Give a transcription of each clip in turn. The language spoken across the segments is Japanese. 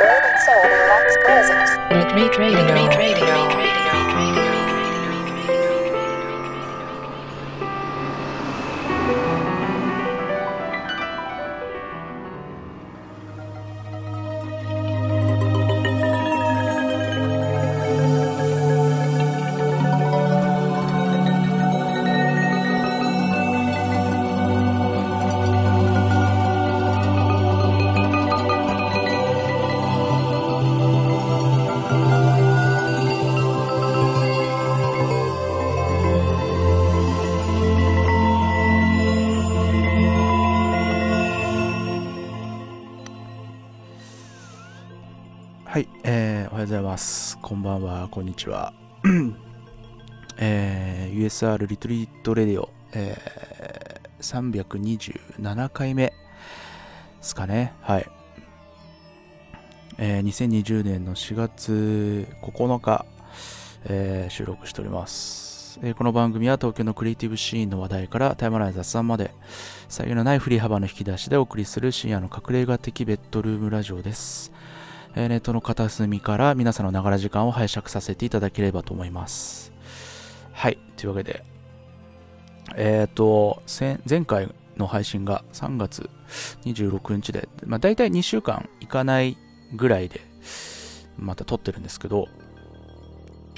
Urban Soul Deluxe presents Retreat Radio. Retreat Radio. こんにちは。えー USR リトリートレディオ、えー327回目ですかね。はい。えー2020年の4月9日、えー収録しております、えーこの番組は東京のクリエイティブシーンの話題からタイムライン雑談まで、さりげのない振り幅の引き出しでお送りする深夜の隠れ家的ベッドルームラジオです。えネットの片隅から皆さんのながら時間を拝借させていただければと思います。はい、というわけで、えっ、と、前回の配信が3月26日で、まあ、大体2週間いかないぐらいで、また撮ってるんですけど、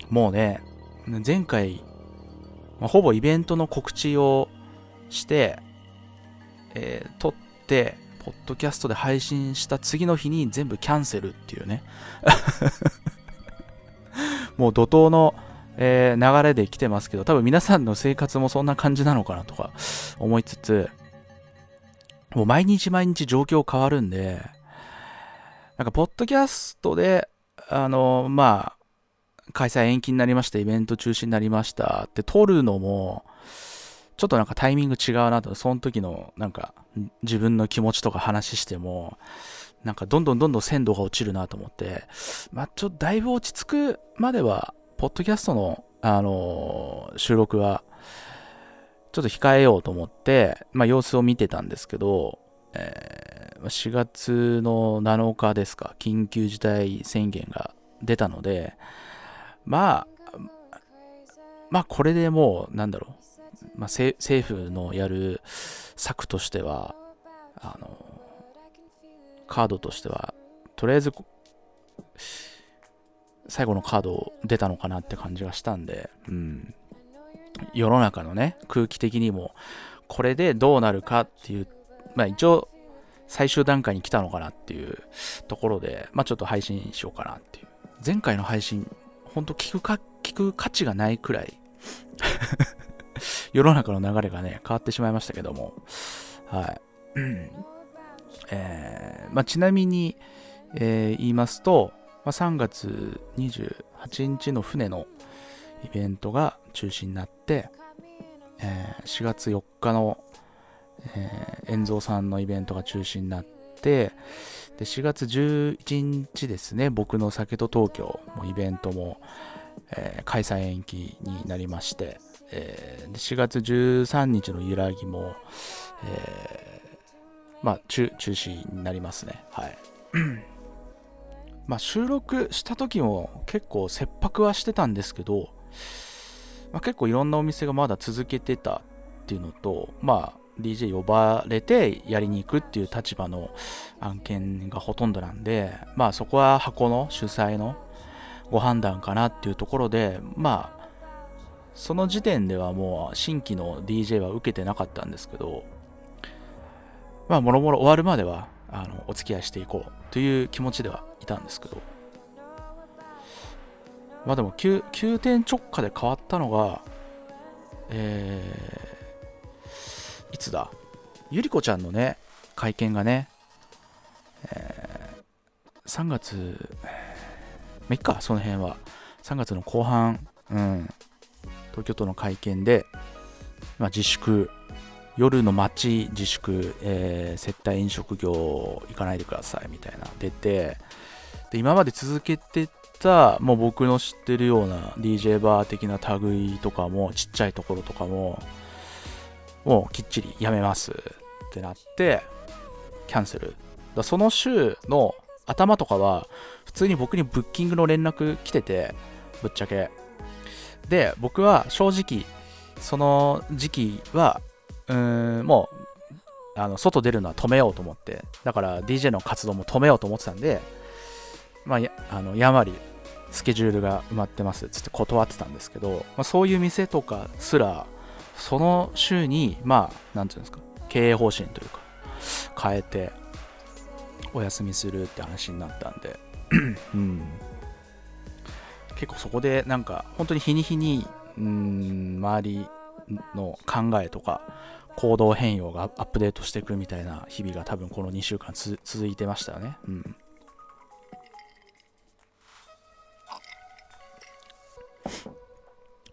もうね、前回、まあほぼイベントの告知をして、えー撮って、ポッドキャストで配信した次の日に全部キャンセルっていうね。もう怒涛の、えー流れで来てますけど、多分皆さんの生活もそんな感じなのかなとか思いつつ、もう毎日毎日状況変わるんで、なんか、ポッドキャストで、あの、まあ、開催延期になりました、イベント中止になりましたって撮るのも、ちょっとなんかタイミング違うなと、その時のなんか自分の気持ちとか話しても、なんかどんどんどんどん鮮度が落ちるなと思って、まあちょっとだいぶ落ち着くまでは、ポッドキャストの、あのー収録は、ちょっと控えようと思って、まあ様子を見てたんですけど、えー4月の7日ですか、緊急事態宣言が出たので、まあ、まあこれでもう、なんだろう、まあ、政府のやる策としてはあのカードとしてはとりあえず最後のカード出たのかなって感じがしたんで、うん、世の中のね空気的にもこれでどうなるかっていうまあ一応最終段階に来たのかなっていうところでまあちょっと配信しようかなっていう。前回の配信ほんと聞くか聞く価値がないくらい。世の中の流れがね、変わってしまいましたけども、はい。えーまあ、ちなみに、えー言いますと、まあ、3月28日の船のイベントが中止になって、えー4月4日の、えー、遠蔵さんのイベントが中止になって、で4月11日ですね、僕の酒と東京もイベントも、えー開催延期になりまして、えー4月13日の揺らぎも、えーまあ中中止になりますね。はい。まあ収録した時も結構切迫はしてたんですけど、まあ、結構いろんなお店がまだ続けてたっていうのとまあ DJ 呼ばれてやりに行くっていう立場の案件がほとんどなんでまあそこは箱の主催のご判断かなっていうところでまあその時点ではもう新規の DJ は受けてなかったんですけどまあもろもろ終わるまではあのお付き合いしていこうという気持ちではいたんですけど。まあでも急急転直下で変わったのがえーいつだ？ゆりこちゃんのね会見がね、えー3月まあいっかその辺は。3月の後半。うん。東京都の会見で、まあ、自粛夜の街自粛、えー接待飲食業行かないでくださいみたいな出てで今まで続けてたもう僕の知ってるような DJ バー的な類とかもちっちゃいところとかももうきっちりやめますってなってキャンセル。だその週の頭とかは普通に僕にブッキングの連絡来ててぶっちゃけ。で僕は正直その時期はうーんもうあの外出るのは止めようと思ってだから DJ の活動も止めようと思ってたんでまあやあのやまりスケジュールが埋まってますっつって断ってたんですけど、まあ、そういう店とかすらその週にまあ何て言うんですか経営方針というか変えてお休みするって話になったんでうん。結構そこでなんか本当に日に日にうん周りの考えとか行動変容がアップデートしていくみたいな日々が多分この2週間続いてましたよね。うん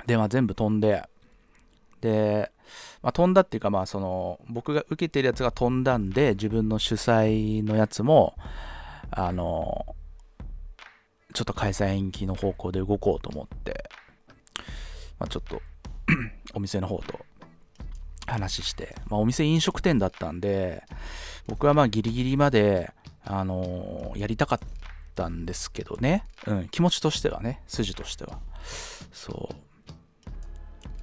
で、まあ、全部飛んで、で、まあ、飛んだっていうか、まあ、その、僕が受けてるやつが飛んだんで、自分の主催のやつも、あの、ちょっと開催延期の方向で動こうと思って、まあ、ちょっと お店の方と話して、まあ、お店飲食店だったんで、僕はまあギリギリまで、あのー、やりたかったんですけどね、うん、気持ちとしてはね、筋としては。そ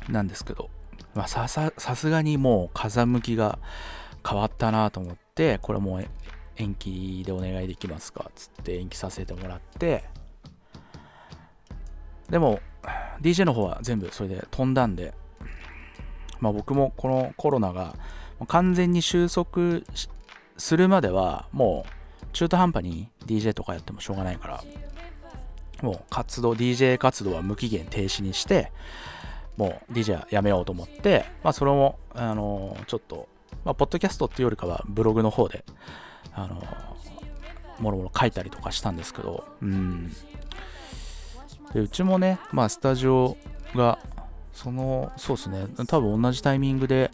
う。なんですけど、まあ、さすがにもう風向きが変わったなと思って、これもう延期でお願いできますか？つって延期させてもらって、でも、DJ の方は全部それで飛んだんで、まあ僕もこのコロナが完全に収束するまでは、もう中途半端に DJ とかやってもしょうがないから、もう活動、DJ 活動は無期限停止にして、もう DJ はやめようと思って、まあそれも、あの、ちょっと、まあ、ポッドキャストっていうよりかはブログの方で、あの、もろもろ書いたりとかしたんですけど、うん。で、うちもね、まあスタジオが、その、そうですね、多分同じタイミングで、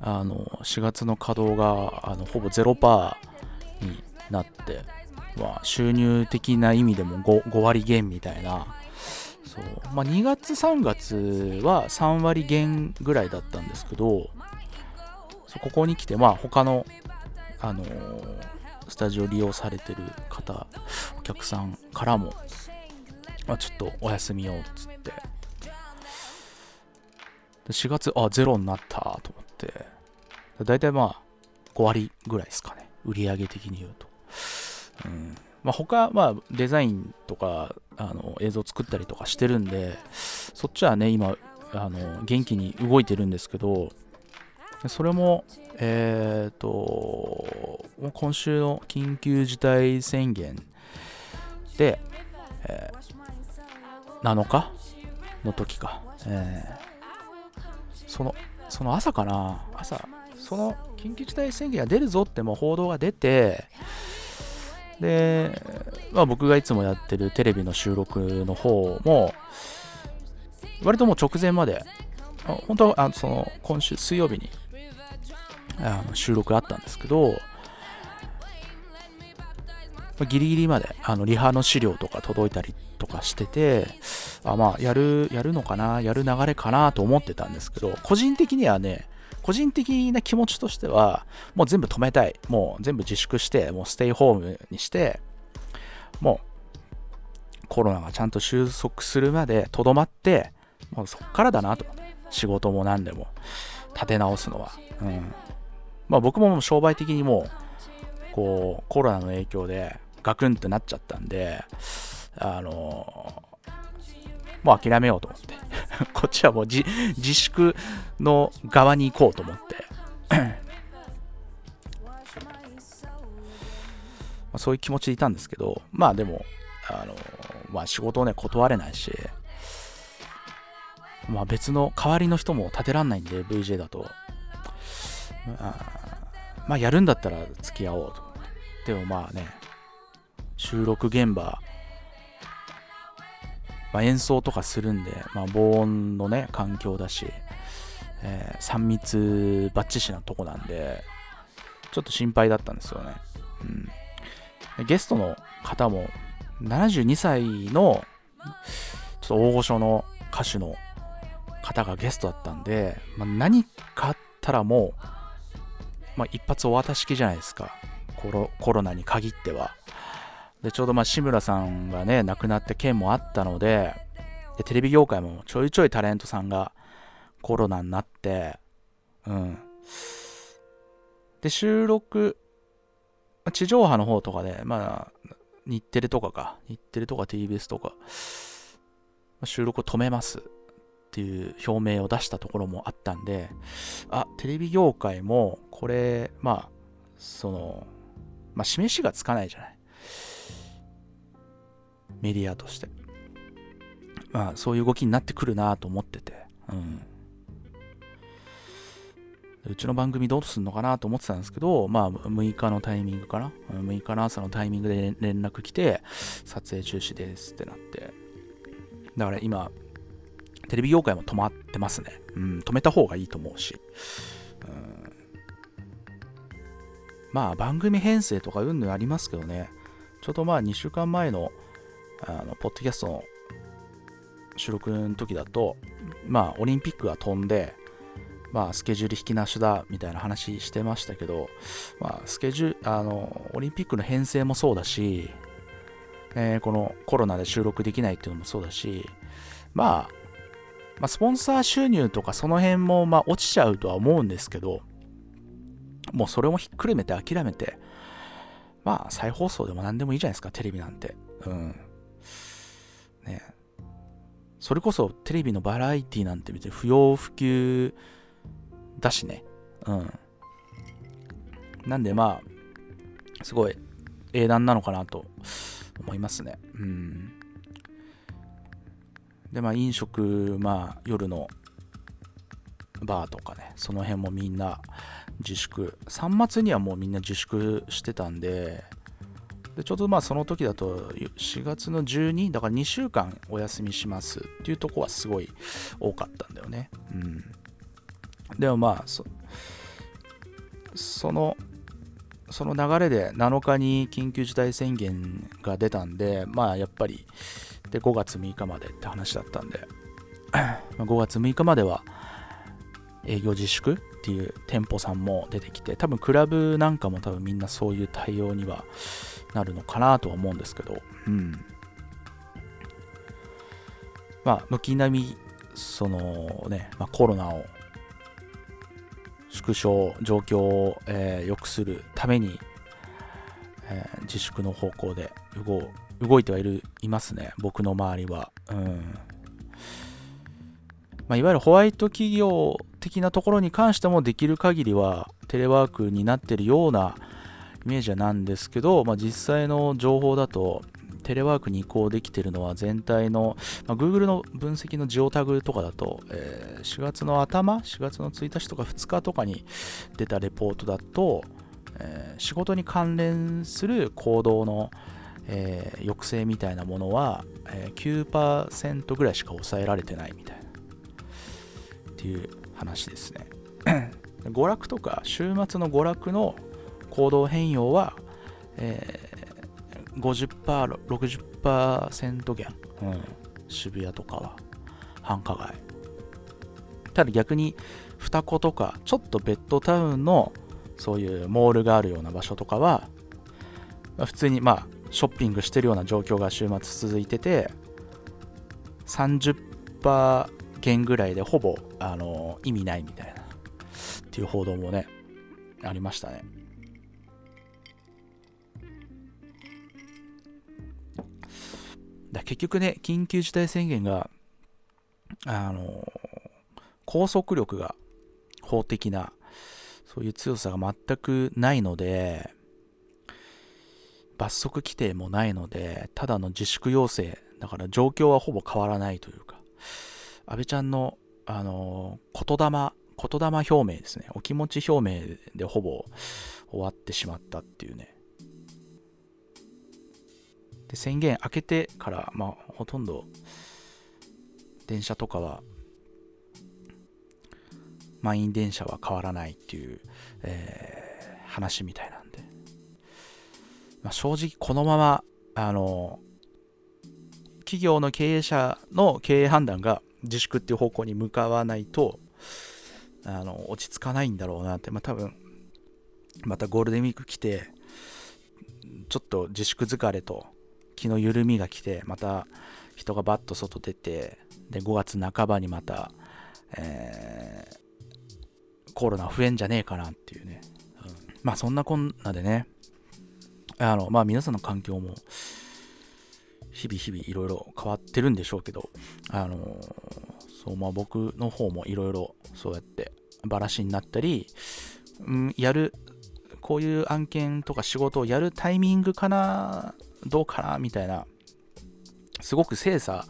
あの、4月の稼働が、あの、ほぼ0%になって、まあ、収入的な意味でも 5, 5割減みたいな、そう。まあ、2月3月は3割減ぐらいだったんですけどここに来てまあ他の、あのー、スタジオ利用されてる方お客さんからも、まあ、ちょっとお休みようっつって。4月あゼロになったと思って。だいたいまあ5割ぐらいですかね。売上的に言うと。うん。まあ、他、まあ、デザインとかあの映像作ったりとかしてるんでそっちはね今あの元気に動いてるんですけどそれもえっ、ー、と今週の緊急事態宣言で、えー、7日の時か、えー、そのその朝かな？朝。その緊急事態宣言が出るぞっても報道が出てで、まあ、僕がいつもやってるテレビの収録の方も、割ともう直前まで、本当はあのその今週水曜日にあの収録あったんですけど、ギリギリまであのリハの資料とか届いたりとかしてて、あまあ、やる、やるのかな、やる流れかなと思ってたんですけど、個人的にはね、個人的な気持ちとしては、もう全部止めたい。もう全部自粛して、もうステイホームにして、もうコロナがちゃんと収束するまでとどまって、もうそっからだなと。仕事も何でも立て直すのは。うん。まあ僕も商売的にも、こう、コロナの影響でガクンってなっちゃったんで、あのもう諦めようと思って。こっちはもう自粛の側に行こうと思ってまそういう気持ちでいたんですけど、まあでも、あのまあ仕事をね、断れないし、まあ別の代わりの人も立てらんないんで、VJ だと。まあ、まあやるんだったら付き合おうと。でもまあね、収録現場まあ、演奏とかするんで、まあ、防音のね、環境だし、えー、3密バッチシなとこなんで、ちょっと心配だったんですよね。うん、ゲストの方も、72歳の、ちょっと大御所の歌手の方がゲストだったんで、まあ、何かあったらもう、まあ、一発お渡し式じゃないですか。コロコロナに限っては。でちょうどまあ志村さんがね亡くなった件もあったのででテレビ業界もちょいちょいタレントさんがコロナになってうんで収録地上波の方とかでまあ日テレとかか日テレとか TBS とか収録を止めますっていう表明を出したところもあったんであテレビ業界もこれまあそのまあ示しがつかないじゃないメディアとしてまあそういう動きになってくるなと思っててうんうちの番組どうすんのかなと思ってたんですけど、まあ、6日のタイミングかな。6日の朝のタイミングで連絡来て、撮影中止ですってなって。だから今、テレビ業界も止まってますね。うん、止めた方がいいと思うし。うん、まあ、番組編成とかうんぬんありますけどね。ちょうどまあ、2週間前の、あの、ポッドキャストの収録の時だと、まあ、オリンピックが飛んで、まあ、スケジュール引きなしだみたいな話してましたけど、まあ、スケジュール、あの、オリンピックの編成もそうだし、えー、このコロナで収録できないっていうのもそうだし、まあ、まあ、スポンサー収入とかその辺もまあ落ちちゃうとは思うんですけど、もうそれもひっくるめて諦めて、まあ再放送でも何でもいいじゃないですか、テレビなんて。うん。ねそれこそテレビのバラエティなんて別に不要不急だしね。うん。なんでまあ、すごい英断なのかなと思いますね。うん。で、まあ飲食、まあ夜のバーとかね、その辺もみんな自粛。3末にはもうみんな自粛してたんで、でちょうどまあその時だと4月の12だから2週間お休みしますっていうとこはすごい多かったんだよね。うん。でもまあそそのその流れで7日に緊急事態宣言が出たんでまあやっぱりで5月6日までって話だったんで。5月6日までは営業自粛っていう店舗さんも出てきて多分クラブなんかも多分みんなそういう対応にはなるのかなとは思うんですけど。うん。まあ軒並みそのね、まあ、コロナを縮小状況を、えー、良くするために、えー、自粛の方向で動動いてはいるいますね僕の周りは、うん。まあ、いわゆるホワイト企業的なところに関してもできる限りはテレワークになってるようなイメージなんですけど、まあ、実際の情報だとテレワークに移行できてるのは全体の、まあ、Google の分析のジオタグとかだと、えー、4月の頭、4月の1日とか2日とかに出たレポートだと、えー、仕事に関連する行動の、えー、抑制みたいなものは、えー、9%ぐらいしか抑えられてないみたいなっていう話ですね。娯楽とか週末の娯楽の行動変容は、え50%、60%減、うん、渋谷とかは繁華街。ただ逆に双子とかちょっとベッドタウンのそういうモールがあるような場所とかは、まあ、普通にまあショッピングしてるような状況が週末続いてて30%減ぐらいでほぼあの意味ないみたいなっていう報道もねありましたね。だ結局ね、緊急事態宣言が、あの、拘束力が法的な、そういう強さが全くないので、罰則規定もないので、ただの自粛要請、だから状況はほぼ変わらないというか、安倍ちゃんの、あの、言霊、言霊表明ですね、お気持ち表明でほぼ終わってしまったっていうね、で宣言開けてから、まあ、ほとんど電車とかは満員電車は変わらないっていう、えー、話みたいな、まあ、正直このままあの企業の経営者の経営判断が自粛っていう方向に向かわないとあの落ち着かないんだろうなって、まあ、多分またゴールデンウィーク来てちょっと自粛疲れと気の緩みが来てまた人がバッと外出てで5月半ばにまた、えー、コロナ増えんじゃねえかなっていうね、うん、まあそんなこんなでね。あのまあ皆さんの環境も日々日々いろいろ変わってるんでしょうけどあのそうまあ僕の方もいろいろそうやってバラシになったり、うん、やるこういう案件とか仕事をやるタイミングかなどうかなみたいなすごく精査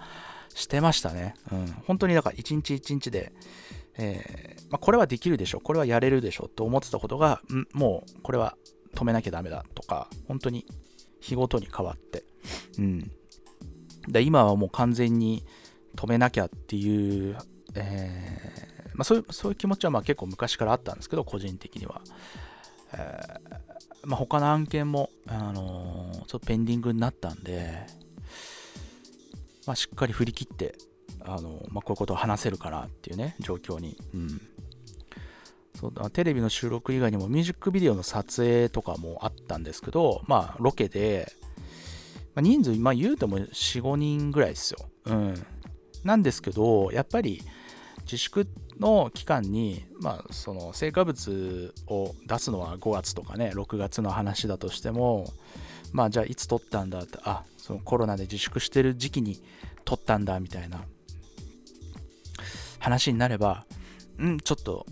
してましたね。うん、本当にだから一日一日で、えー、まあ、これはできるでしょ、これはやれるでしょと思ってたことが、んもうこれは止めなきゃダメだとか、本当に日ごとに変わって、うん。で今はもう完全に止めなきゃっていう、えー、まあ、そういうそういう気持ちはまあ結構昔からあったんですけど、個人的には。えー、まあ、他の案件も、あのー、ちょっとペンディングになったんで、まあ、しっかり振り切って、あのまあ、こういうことを話せるかなっていうね、状況に。うんそうだテレビの収録以外にもミュージックビデオの撮影とかもあったんですけど、まあ、ロケで、まあ、人数、まあ、言うても4、5人ぐらいですよ。うん。なんですけど、やっぱり自粛の期間に、まあ、その成果物を出すのは5月とかね、6月の話だとしても、まあ、じゃあいつ撮ったんだって、あ、そのコロナで自粛してる時期に撮ったんだみたいな話になれば、うん、ちょっと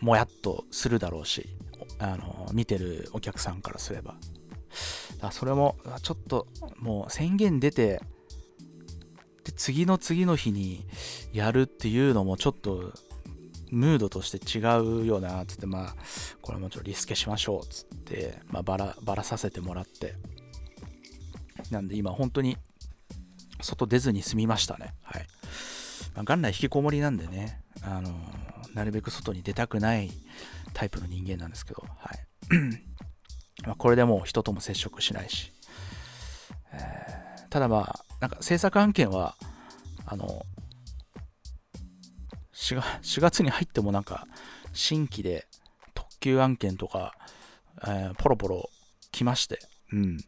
もやっとするだろうし、あの見てるお客さんからすれば。だそれもちょっともう宣言出て、で次の次の日にやるっていうのもちょっとムードとして違うよなつってまあこれもちょっとリスケしましょうつって、まあ、バラバラさせてもらってなんで今本当に外出ずに済みましたね。はい。まあ、元来引きこもりなんでね、あの、なるべく外に出たくないタイプの人間なんですけど、はい。まこれでもう人とも接触しないし、えー、ただまあ、なんか制作案件は、あの4、4月に入ってもなんか新規で特急案件とか、えー、ポロポロ来まして、うん。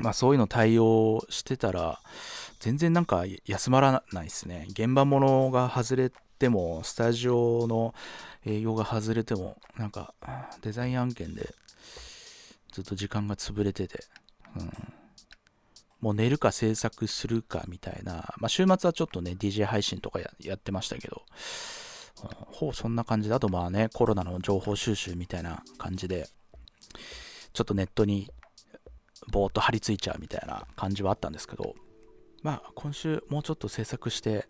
まあそういうの対応してたら、全然なんか休まらないですね。現場ものが外れても、スタジオの営業が外れても、なんかデザイン案件でずっと時間が潰れてて、うん、もう寝るか制作するかみたいな、まあ週末はちょっとね、DJ 配信とかやってましたけど、うん、ほうそんな感じだとまあね、コロナの情報収集みたいな感じで、ちょっとネットにぼーっと張り付いちゃうみたいな感じはあったんですけど、まあ、今週もうちょっと制作して、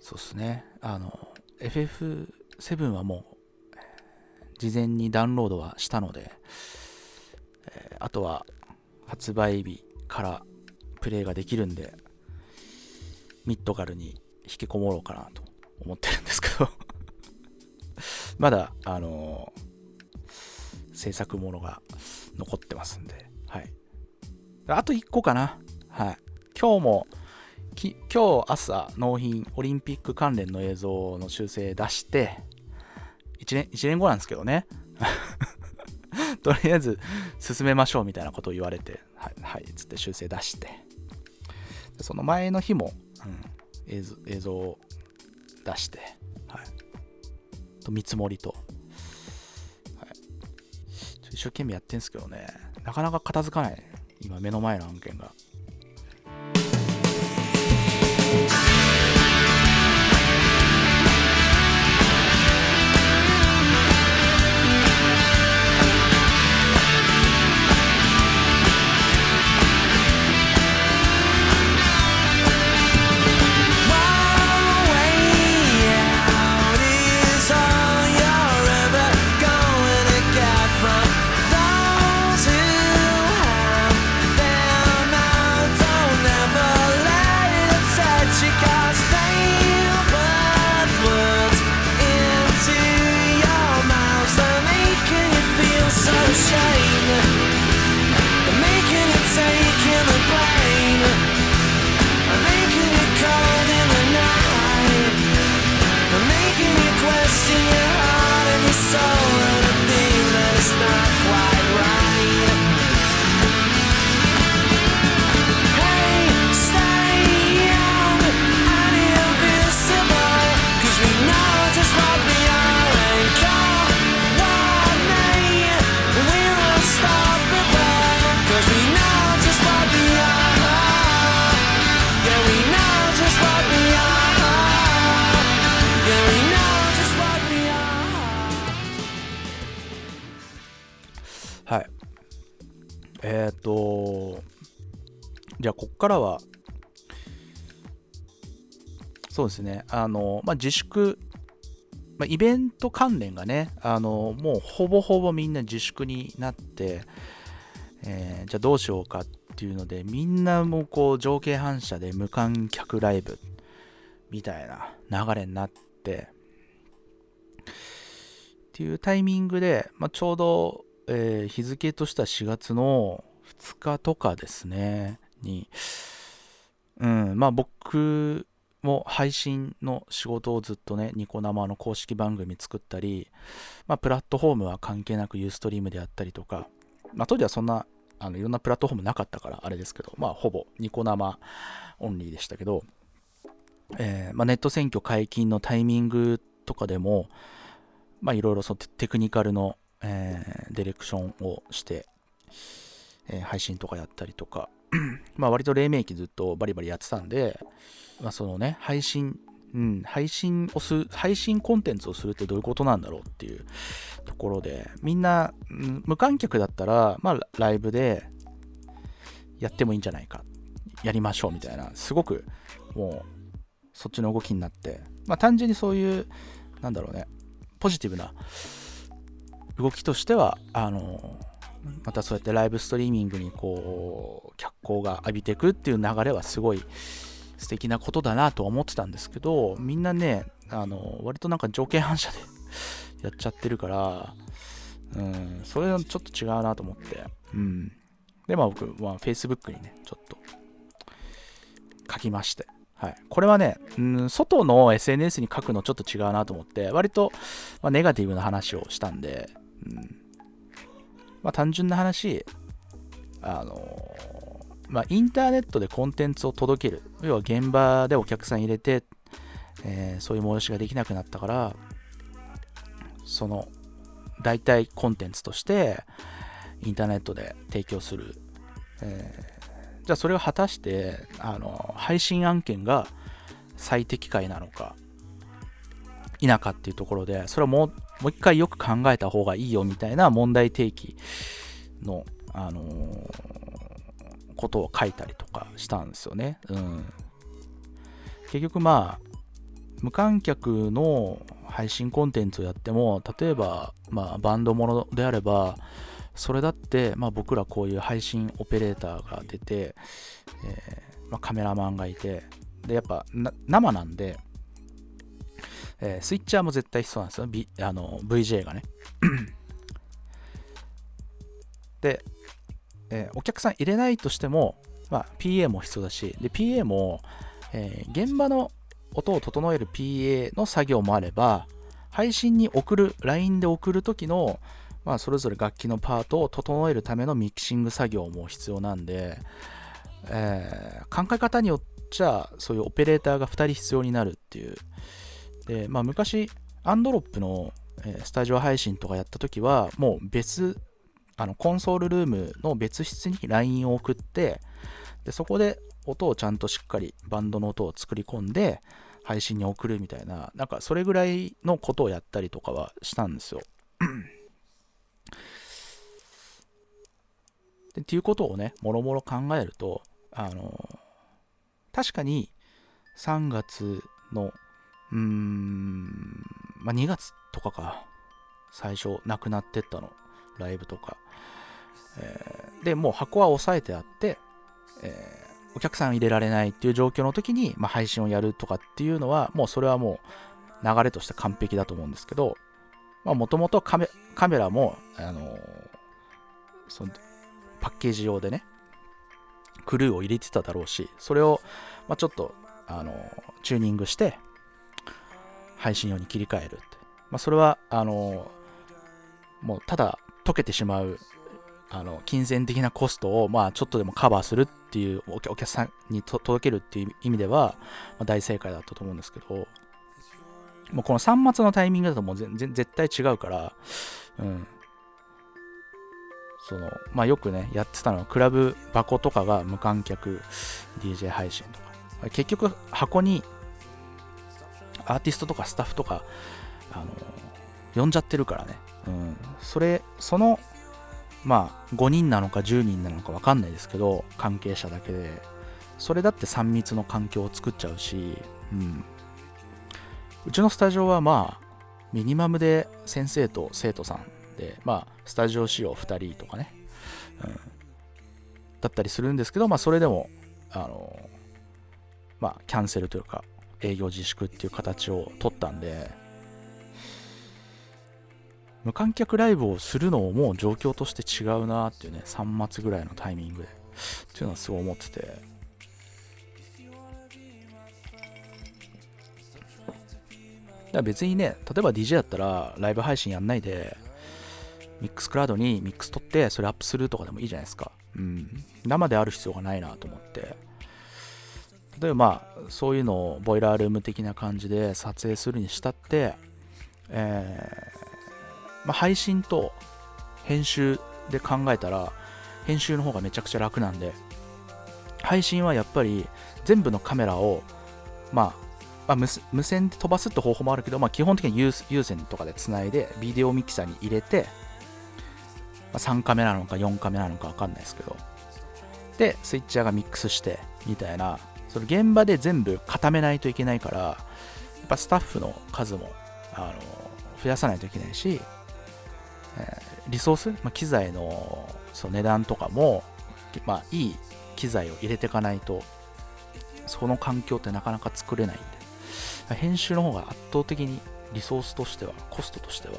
そうですね、あの、FF7 はもう、事前にダウンロードはしたので、えー、あとは発売日からプレイができるんで、ミッドガルに引きこもろうかなと思ってるんですけど まだ、あのー、制作ものが残ってますんで、はい。あと1個かな。はい。今日も、今日朝納品、オリンピック関連の映像の修正出して、1年、1年後なんですけどね。とりあえず進めましょうみたいなことを言われて、はい、はい、つって修正出して、その前の日も、うん、映像映像を出して、はい、と見積もりと、はい、一生懸命やってんですけどね、なかなか片付かない、今目の前の案件が。じゃあ、こっからは、そうですね、あの、まあ、自粛、まあ、イベント関連がね、あの、もうほぼほぼみんな自粛になって、えーじゃあどうしようかっていうので、みんなもこう条件反射で無観客ライブみたいな流れになって、っていうタイミングで、まあ、ちょうど、えー日付としては4月の2日とかですね、に、うん、まあ僕も配信の仕事をずっとね、ニコ生の公式番組作ったり、まあプラットフォームは関係なくユーストリームであったりとか、まあ当時はそんな、あのいろんなプラットフォームなかったからあれですけど、まあほぼニコ生オンリーでしたけど、えーまあ、ネット選挙解禁のタイミングとかでも、まあいろいろそのテクニカルの、えーディレクションをして、えー配信とかやったりとか、まあ割と黎明期ずっとバリバリやってたんで、まあそのね、配信、うん、配信をする、配信コンテンツをするってどういうことなんだろうっていうところで、みんな、うん無観客だったら、まあライブでやってもいいんじゃないか、やりましょうみたいな、すごくもうそっちの動きになって、まあ単純にそういう、なんだろうね、ポジティブな動きとしては、あの、またそうやってライブストリーミングにこう、脚光が浴びていくっていう流れはすごい素敵なことだなと思ってたんですけど、みんなね、あの、割となんか条件反射でやっちゃってるから、うん、それはちょっと違うなと思って、うん。で、まあ僕、まあ Facebook にね、ちょっと書きまして、はい。これはね、うん、外の SNS に書くのちょっと違うなと思って、割と、まあ、ネガティブな話をしたんで、うん。まあ単純な話、あのまあインターネットでコンテンツを届ける。要は現場でお客さん入れて、えーそういう催しができなくなったから、その代替コンテンツとしてインターネットで提供する。えーじゃあそれを果たして、あの配信案件が最適解なのか否かっていうところで、それはもうもう一回よく考えた方がいいよみたいな問題提起の、あのーことを書いたりとかしたんですよね。うん、結局まあ無観客の配信コンテンツをやっても例えば、まあ、バンドものであればそれだって、まあ、僕らこういう配信オペレーターが出て、えーまあ、カメラマンがいてでやっぱ生なんで、えースイッチャーも絶対必要なんですよ、B、あの VJ がね。で、えーお客さん入れないとしても、まあ、PA も必要だしで PA も、えー現場の音を整える PA の作業もあれば配信に送る LINE で送る時の、まあ、それぞれ楽器のパートを整えるためのミキシング作業も必要なんで、えー考え方によっちゃそういうオペレーターが2人必要になるっていう。で、まあ、昔アンドロップの、スタジオ配信とかやった時はもう別あのコンソールルームの別室に LINE を送ってでそこで音をちゃんとしっかりバンドの音を作り込んで配信に送るみたいななんかそれぐらいのことをやったりとかはしたんですよ。でっていうことをねもろもろ考えるとあの確かに3月のうーん。まあ2月とかか。最初なくなってったの。ライブとか、えーでもう箱は押さえてあって、えーお客さん入れられないっていう状況の時に、まあ、配信をやるとかっていうのはもうそれはもう流れとして完璧だと思うんですけどもともとカメラも、あのーそのパッケージ用でねクルーを入れてただろうしそれを、まあ、ちょっと、あのーチューニングして配信用に切り替えるって、まあ、それはあのもうただ溶けてしまうあの金銭的なコストを、まあ、ちょっとでもカバーするっていうお客さんにと届けるっていう意味では、まあ、大正解だったと思うんですけどもうこの3末のタイミングだともう全然絶対違うから、うん、そのまあよくねやってたのはクラブ箱とかが無観客 DJ 配信とか。結局箱にアーティストとかスタッフとかあの呼んじゃってるからね、うん、それそのまあ5人なのか10人なのか分かんないですけど関係者だけで。それだって3密の環境を作っちゃうし、うん、うちのスタジオはまあミニマムで先生と生徒さんでまあスタジオ仕様2人とかね、うん、だったりするんですけどまあそれでもあのまあキャンセルというか営業自粛っていう形を取ったんで無観客ライブをするのももう状況として違うなっていうね3月ぐらいのタイミングでっていうのはすごい思ってて。だから別にね例えば DJ だったらライブ配信やんないでミックスクラウドにミックス取ってそれアップするとかでもいいじゃないですか。うん。生である必要がないなと思って。例えばそういうのをボイラールーム的な感じで撮影するにしたってえーまあ、配信と編集で考えたら編集の方がめちゃくちゃ楽なんで配信はやっぱり全部のカメラをまあ、まあ、無線で飛ばすって方法もあるけど、まあ、基本的に有有線とかでつないでビデオミキサーに入れて、まあ、3カメなのか4カメなのか分かんないですけど。でスイッチャーがミックスしてみたいなその現場で全部固めないといけないからやっぱスタッフの数もあの増やさないといけないしえリソース、まあ、機材のその値段とかも、まあ、いい機材を入れていかないとその環境ってなかなか作れないんで編集の方が圧倒的にリソースとしてはコストとしては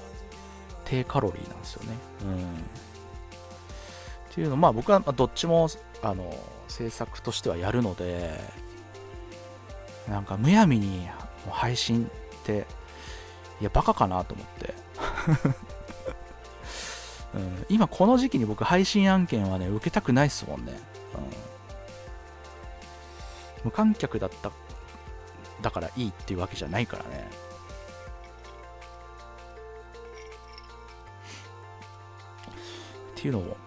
低カロリーなんですよね。うん。っていうのまあ僕はどっちもあの制作としてはやるのでなんかむやみに配信っていやバカかなと思って。うん、今この時期に僕配信案件はね受けたくないっすもんね、うん、無観客だっただからいいっていうわけじゃないからね。っていうのも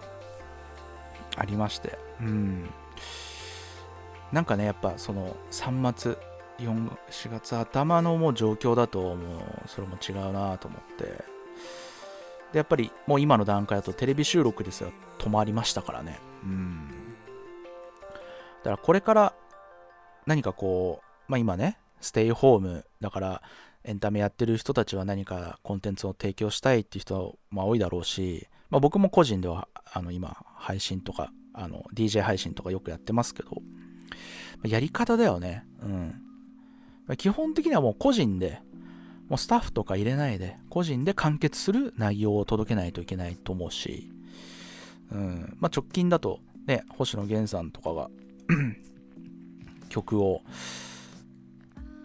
ありまして。うん。なんかねやっぱその3月4月頭のもう状況だともう。それも違うなと思って。でやっぱりもう今の段階だとテレビ収録ですら止まりましたからね。うん。だからこれから何かこう、まあ今ね、ステイホームだからエンタメやってる人たちは何かコンテンツを提供したいっていう人はまあ多いだろうし、まあ、僕も個人ではあの今配信とかあの DJ 配信とかよくやってますけど、やり方だよね。うん。基本的にはもう個人でもうスタッフとか入れないで、個人で完結する内容を届けないといけないと思うし、うんまあ、直近だと、ね、星野源さんとかが 曲を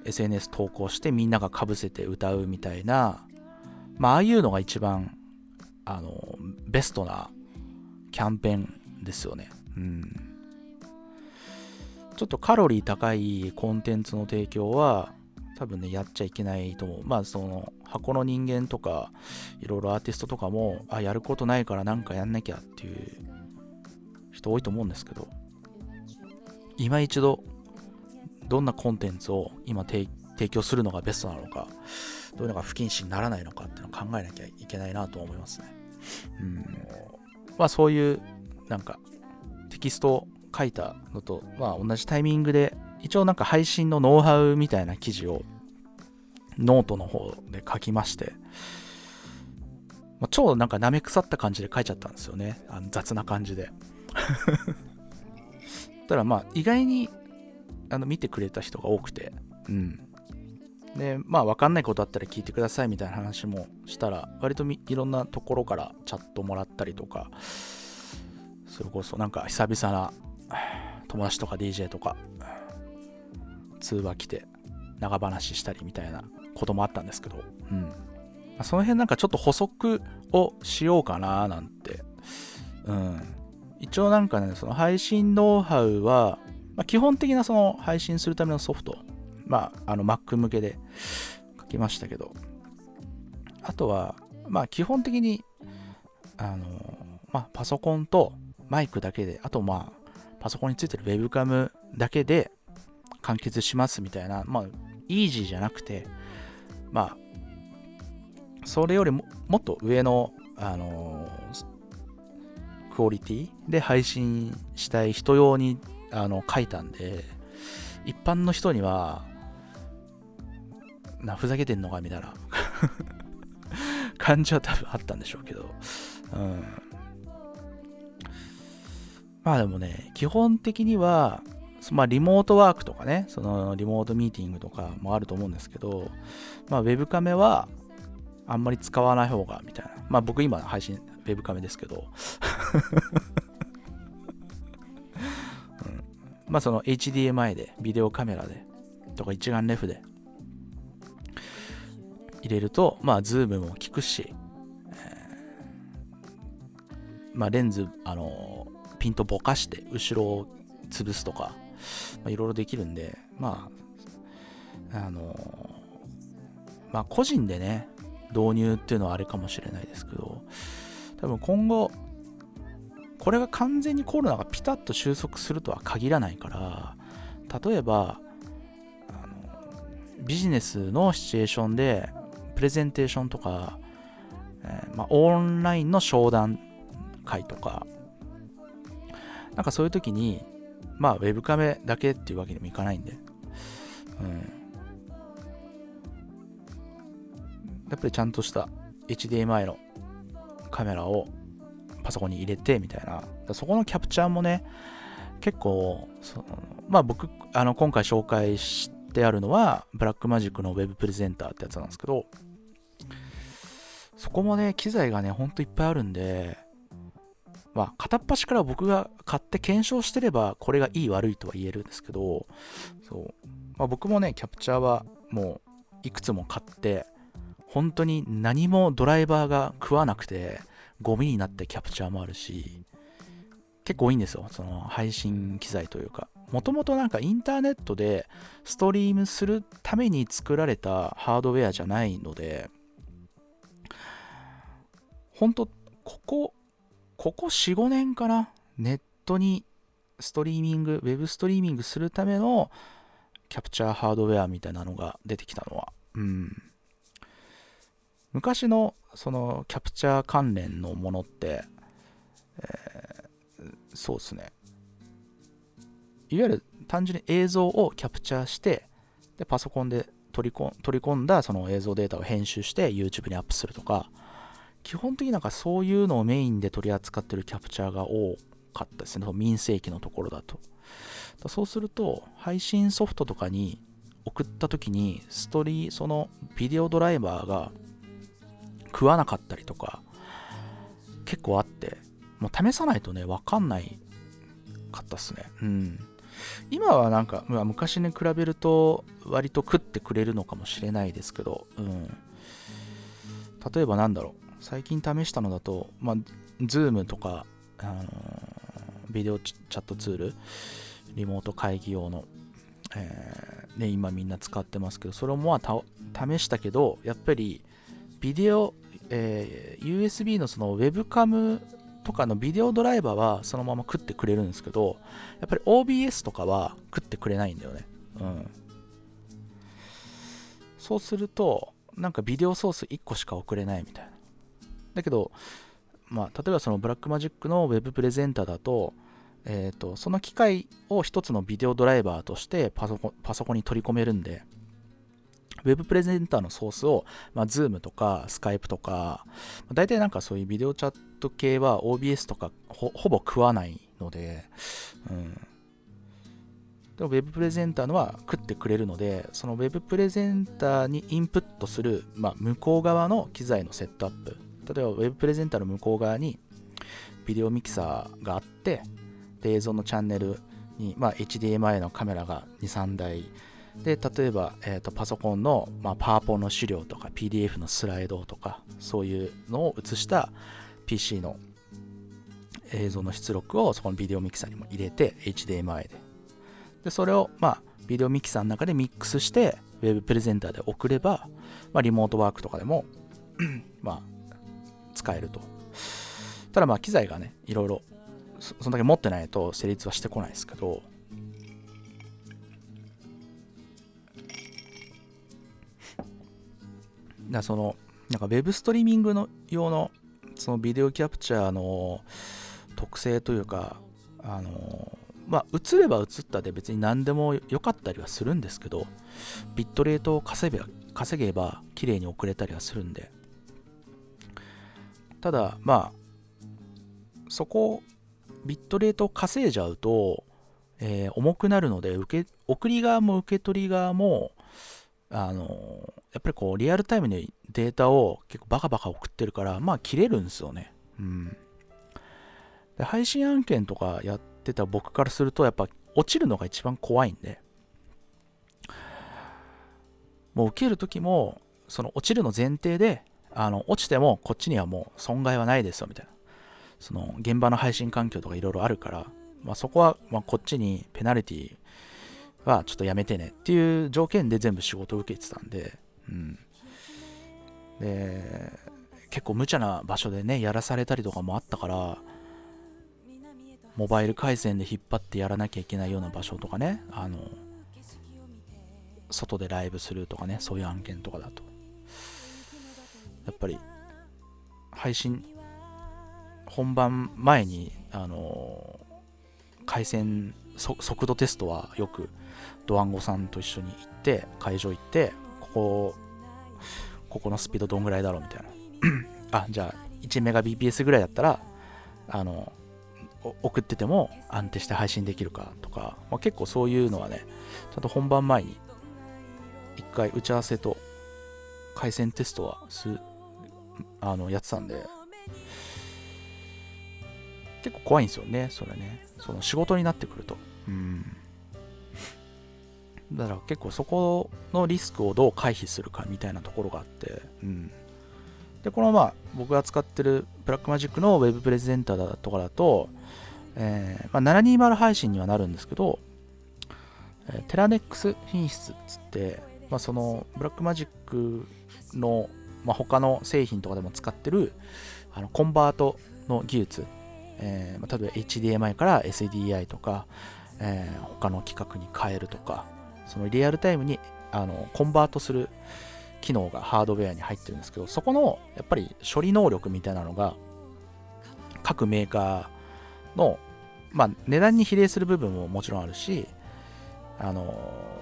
SNS 投稿してみんながかぶせて歌うみたいな、まあ、ああいうのが一番あのベストなキャンペーンですよね。うん、ちょっとカロリー高いコンテンツの提供は多分ね、やっちゃいけないと思う。まあ、その、箱の人間とか、いろいろアーティストとかも、あ、やることないからなんかやんなきゃっていう人多いと思うんですけど、今一度、どんなコンテンツを今提提供するのがベストなのか、どういうのが不謹慎にならないのかっていうのを考えなきゃいけないなと思いますね。うん。まあ、そういう、なんか、テキストを書いたのと、まあ、同じタイミングで一応なんか配信のノウハウみたいな記事をノートの方で書きまして、まあ、超なんか舐め腐った感じで書いちゃったんですよね。あの雑な感じで。ただまあ意外にあの見てくれた人が多くて、うん。で、まあ分かんないことあったら聞いてくださいみたいな話もしたら、割といろんなところからチャットもらったりとか、それこそなんか久々な友達とか DJ とか通話来て長話したりみたいなこともあったんですけど、うん。その辺なんかちょっと補足をしようかななんて。うん。一応なんかね、その配信ノウハウは、まあ、基本的なその配信するためのソフト、まあ、あの Mac 向けで書きましたけど、あとは、まあ基本的に、あの、まあパソコンとマイクだけで、あとまあパソコンについてるウェブカムだけで、完結しますみたいな、まあ、イージーじゃなくて、まあ、それよりももっと上の、あのー、クオリティで配信したい人用にあの書いたんで、一般の人には、な、ふざけてんのかみたいな 感じは多分あったんでしょうけど、うん。まあでもね、基本的には、まあ、リモートワークとかね、そのリモートミーティングとかもあると思うんですけど、まあ、ウェブカメはあんまり使わない方がみたいな。まあ、僕今配信、ウェブカメですけど、うん、まあ、その HDMI で、ビデオカメラで、とか一眼レフで入れると、まあ、ズームも効くし、まあ、レンズ、あのピントぼかして後ろを潰すとか、まあ、いろいろできるんで、まあ、あのー、まあ、個人でね、導入っていうのはあれかもしれないですけど、多分今後、これが完全にコロナがピタッと収束するとは限らないから、例えば、ビジネスのシチュエーションで、プレゼンテーションとか、えー、まあ、オンラインの商談会とか、なんかそういう時に、まあ、ウェブカメだけっていうわけにもいかないんで、うん。やっぱりちゃんとした HDMI のカメラをパソコンに入れてみたいな、そこのキャプチャーもね、結構、そのまあ僕、あの今回紹介してあるのは、ブラックマジックのウェブプレゼンターってやつなんですけど、そこもね、機材がね、ほんといっぱいあるんで、まあ、片っ端から僕が買って検証してれば、これがいい悪いとは言えるんですけど、そう。まあ、僕もね、キャプチャーはもういくつも買って、本当に何もドライバーが食わなくて、ゴミになってキャプチャーもあるし、結構多いんですよ。その配信機材というか。もともとなんかインターネットでストリームするために作られたハードウェアじゃないので、本当ここここ4、5年かな、ネットにストリーミング、ウェブストリーミングするためのキャプチャーハードウェアみたいなのが出てきたのは。うん。昔のそのキャプチャー関連のものって、えー、そうですね。いわゆる単純に映像をキャプチャーして、でパソコンで取り込取り込んだその映像データを編集して YouTube にアップするとか、基本的になんかそういうのをメインで取り扱ってるキャプチャーが多かったですね。民生機のところだと。だそうすると、配信ソフトとかに送った時に、ストリー、そのビデオドライバーが食わなかったりとか、結構あって、もう試さないとね、わかんないかったっすね。うん。今はなんか、昔に比べると割と食ってくれるのかもしれないですけど、うん。例えばなんだろう。最近試したのだと、まあ、Zoom とか、あのー、ビデオチャットツール、リモート会議用の、えー、ね、今みんな使ってますけど、それもまあ試したけど、やっぱりビデオ、えー、USB のそのウェブカムとかのビデオドライバーはそのまま食ってくれるんですけど、やっぱり OBS とかは食ってくれないんだよね。うん。そうすると、なんかビデオソース1個しか送れないみたいな。だけど、まあ、例えばそのブラックマジックの Web プレゼンターだと、えーと、その機械を一つのビデオドライバーとしてパソコンパソコンに取り込めるんで、Web Presenter のソースを、まあ、Zoom とか Skype とか、大体なんかそういうビデオチャット系は OBS とかほぼ食わないので、うん。でも Web プレゼンターのは食ってくれるので、その Web プレゼンターにインプットする、まあ、向こう側の機材のセットアップ例えば Web プレゼンターの向こう側にビデオミキサーがあってで映像のチャンネルに、まあ、HDMI のカメラが23台。で例えば、えーと、パソコンの、まあ、パワポの資料とか PDF のスライドとかそういうのを映した PC の映像の出力をそこのビデオミキサーにも入れて HDMI で。でそれを、まあ、ビデオミキサーの中でミックスして Web プレゼンターで送れば、まあ、リモートワークとかでも まあ使えると。ただまあ機材がね、いろいろそんだけ持ってないと成立はしてこないですけど、だその、なんか Web ストリーミングの用のそのビデオキャプチャーの特性というかあのまあ映れば映ったで別に何でも良かったりはするんですけどビットレートを稼げば稼げば綺麗に送れたりはするんでただまあそこビットレートを稼いじゃうと、えー重くなるので受け送り側も受け取り側もあのやっぱりこうリアルタイムにデータを結構バカバカ送ってるからまあ切れるんですよね。うん。で配信案件とかやってた僕からするとやっぱ落ちるのが一番怖いんで。もう受ける時もその落ちるの前提であの落ちてもこっちにはもう損害はないですよみたいな。その現場の配信環境とかいろいろあるから、まあ、そこはまこっちにペナルティはちょっとやめてねっていう条件で全部仕事を受けてたんで、うん、で結構無茶な場所でねやらされたりとかもあったからモバイル回線で引っ張ってやらなきゃいけないような場所とかねあの外でライブするとかねそういう案件とかだと。やっぱり配信本番前にあの回線速度テストはよくドワンゴさんと一緒に行って会場行ってここここのスピードどんぐらいだろうみたいな。あじゃあ1メガ BPS ぐらいだったらあの送ってても安定して配信できるかとか、まあ、結構そういうのはねちゃんと本番前に一回打ち合わせと回線テストはすあのやってたんで。結構怖いんですよねそれね。その仕事になってくると。うん。だから結構そこのリスクをどう回避するかみたいなところがあって、うん、でこのまあ僕が使ってる Blackmagic の Web Presenter だとかだと、えーまあ、720配信にはなるんですけど、えー Teranex 品質っつって、まあ、その Blackmagic の、まあ、他の製品とかでも使ってるあのコンバートの技術、えー、例えば HDMI から SDI とか、えー他の規格に変えるとかそのリアルタイムにあのコンバートする機能がハードウェアに入ってるんですけどそこのやっぱり処理能力みたいなのが各メーカーの、まあ、値段に比例する部分ももちろんあるしあの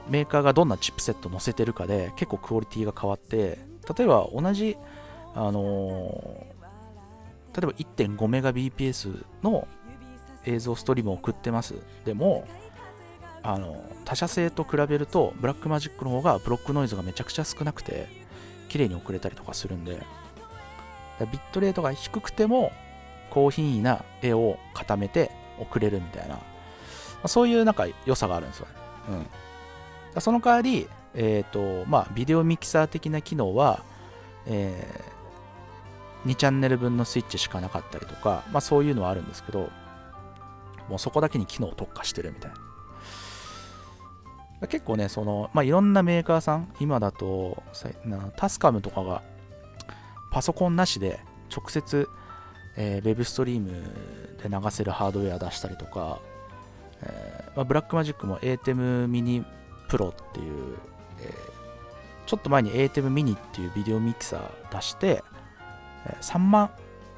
メーカーがどんなチップセット載せてるかで結構クオリティが変わって例えば同じあの例えば1.5メガ BPS の映像ストリームを送ってます。でもあの他社製と比べるとブラックマジックの方がブロックノイズがめちゃくちゃ少なくて綺麗に送れたりとかするんで。ビットレートが低くても高品位な絵を固めて送れるみたいな、まあそういうなんか良さがあるんですよ、うん、その代わりえっ、とまあビデオミキサー的な機能は、えー2チャンネル分のスイッチしかなかったりとか、まあ、そういうのはあるんですけどもうそこだけに機能を特化してるみたいな。結構ねその、まあ、いろんなメーカーさん今だとなタスカムとかがパソコンなしで直接、えー、ウェブストリームで流せるハードウェア出したりとか、えーまあ、ブラックマジックも ATEM ミニプロっていう、えちょっと前に ATEM ミニっていうビデオミキサー出して、え3万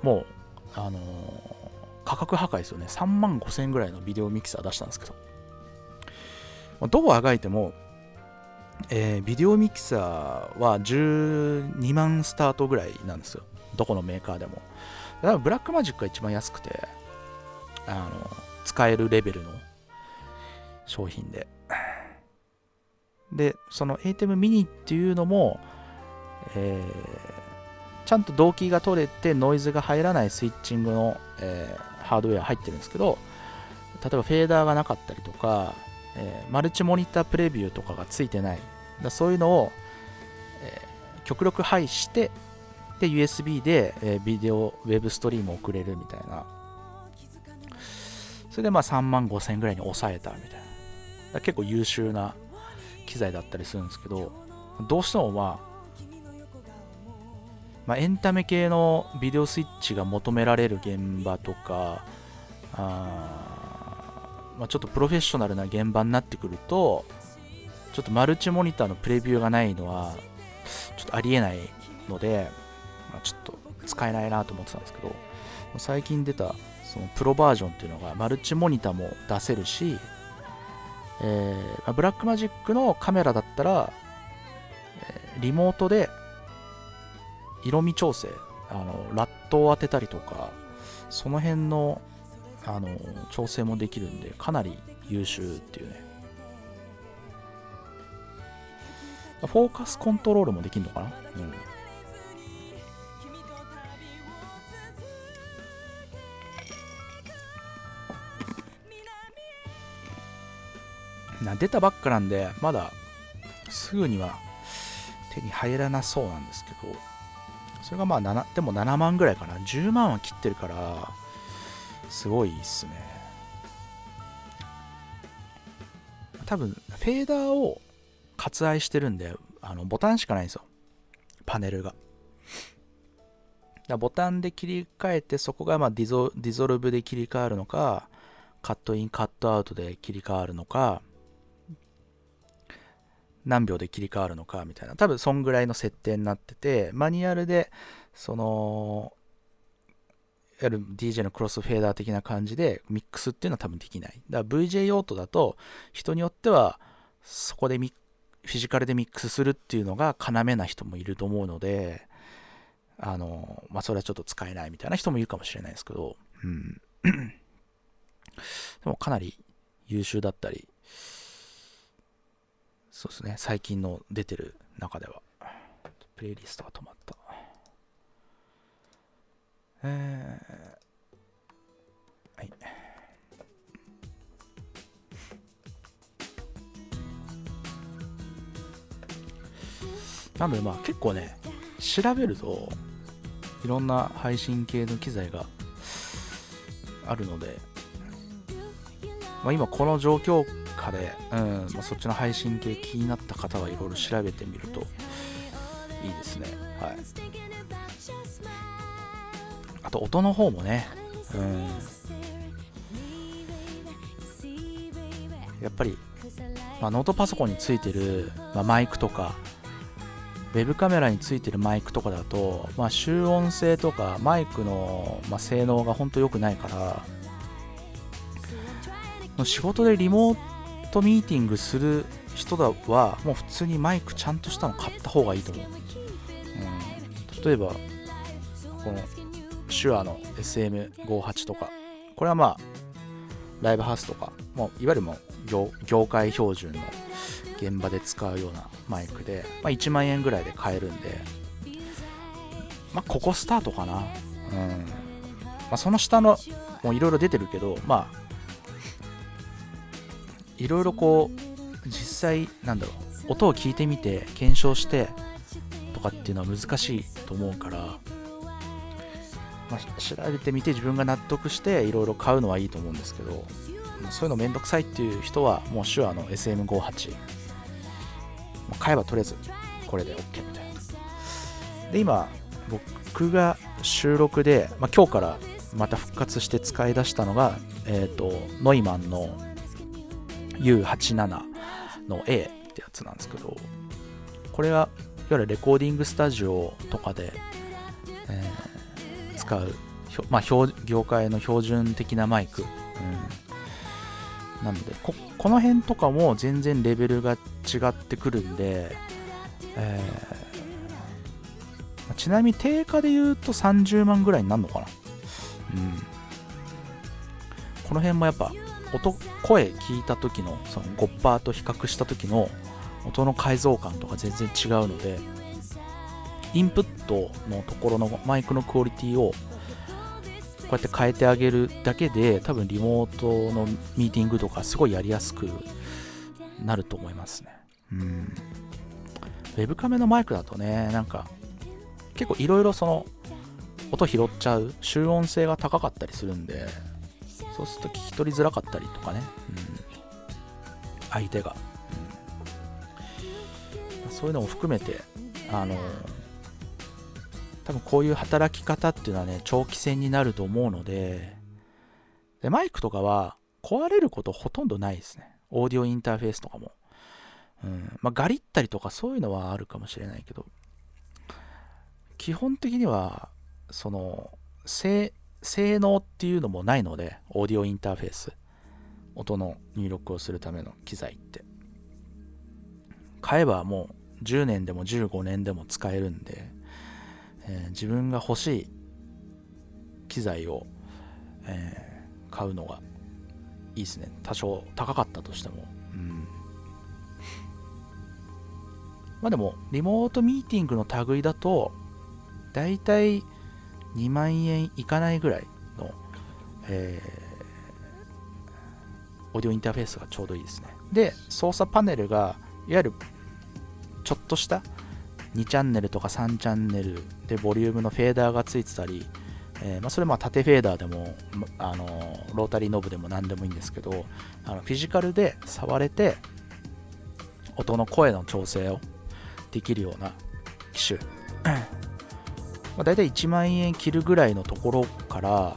もう、あの価格破壊ですよね。3万5千円ぐらいのビデオミキサー出したんですけど。まどうあがいても、えービデオミキサーは12万スタートぐらいなんですよ。どこのメーカーでも。だからブラックマジックが一番安くてあの使えるレベルの商品で。でその ATEM ミニっていうのも、えーちゃんと動機が取れてノイズが入らないスイッチングの、えーハードウェア入ってるんですけど例えばフェーダーがなかったりとか、えーマルチモニタープレビューとかがついてない。だそういうのを、えー極力排してで USB で、えービデオウェブストリームを送れるみたいな。それでまあ3万5千円ぐらいに抑えたみたいな。結構優秀な機材だったりするんですけどどうしてもまあまあ、エンタメ系のビデオスイッチが求められる現場とかあ、まあ、ちょっとプロフェッショナルな現場になってくるとちょっとマルチモニターのプレビューがないのはちょっとありえないので、まあ、ちょっと使えないなと思ってたんですけど最近出たそのプロバージョンっていうのがマルチモニターも出せるし、えーブラックマジックのカメラだったら、えリモートで色味調整あのラットを当てたりとかその辺のあの調整もできるんでかなり優秀っていうね。フォーカスコントロールもできるのかな、うん。な出たばっかなんでまだすぐには手に入らなそうなんですけどそれがまあ7でも7万ぐらいかな。10万は切ってるからすごいっすね。多分フェーダーを割愛してるんであのボタンしかないんですよ。パネルが。だボタンで切り替えてそこがまあディゾディゾルブで切り替わるのかカットインカットアウトで切り替わるのか何秒で切り替わるのかみたいな。多分そんぐらいの設定になっててマニュアルでそのいわゆる DJ のクロスフェーダー的な感じでミックスっていうのは多分できない。だから VJ 用途だと人によってはそこでフィジカルでミックスするっていうのが要な人もいると思うのであのまあそれはちょっと使えないみたいな人もいるかもしれないですけど。うん。でもかなり優秀だったりそうですね。最近の出てる中では。プレイリストが止まった。えー、はい。なのでまあ結構ね調べるといろんな配信系の機材があるので、まあ、今この状況うんまあ、そっちの配信系気になった方はいろいろ調べてみるといいですね。はい。あと音の方もねうん。やっぱり、まあ、ノートパソコンについてる、まあ、マイクとかウェブカメラについてるマイクとかだと、まあ、集音性とかマイクの、まあ、性能が本当良くないから仕事でリモートトミーティングする人だはもう普通にマイクちゃんとしたの買った方がいいと思う、うん、例えばこの手話の SM58 とかこれはまあライブハウスとかもういわゆるもう業界標準の現場で使うようなマイクで、まあ、1万円ぐらいで買えるんで、まあ、ここスタートかな。うん。まあ、その下の、もういろいろ出てるけど、まあ、いろいろこう、実際、なんだろう、音を聞いてみて、検証して、とかっていうのは難しいと思うから、まあ、調べてみて自分が納得していろいろ買うのはいいと思うんですけど、そういうのめんどくさいっていう人は、もう手話の SM58、買えばとりあえずこれで OK みたいな。で、今、僕が収録で、まあ、今日からまた復活して使い出したのが、えっ、と、ノイマンの U87 の A ってやつなんですけど、これが、いわゆるレコーディングスタジオとかで、えー使う、まあ、業界の標準的なマイク。うん、なのでこ、この辺とかも全然レベルが違ってくるんで、えーちなみに定価で言うと30万ぐらいになるのかな。うん。この辺もやっぱ音、声聞いた時のその5%と比較した時の音の改造感とか全然違うので、インプットのところのマイクのクオリティをこうやって変えてあげるだけで多分リモートのミーティングとかすごいやりやすくなると思いますね。うん。ウェブカメのマイクだとね、なんか結構いろいろその音拾っちゃう集音性が高かったりするんで、そうすると聞き取りづらかったりとかね、うん、相手が、うん、そういうのも含めて、あの多分こういう働き方っていうのはね、長期戦になると思うので、でマイクとかは壊れることほとんどないですね。オーディオインターフェースとかも。うん、まあ、ガリったりとかそういうのはあるかもしれないけど、基本的には、その、性、性能っていうのもないので、オーディオインターフェース。音の入力をするための機材って。買えばもう10年でも15年でも使えるんで、えー、自分が欲しい機材を、えー、買うのがいいですね。多少高かったとしても。うん。まあでも、リモートミーティングの類だと、だいたい2万円いかないぐらいの、えー、オーディオインターフェースがちょうどいいですね。で、操作パネルが、いわゆるちょっとした2チャンネルとか3チャンネルでボリュームのフェーダーがついてたり、えー、まあ、それま縦フェーダーでも、あのロータリーノブでも何でもいいんですけどあのフィジカルで触れて音の声の調整をできるような機種まあ、大体1万円切るぐらいのところから、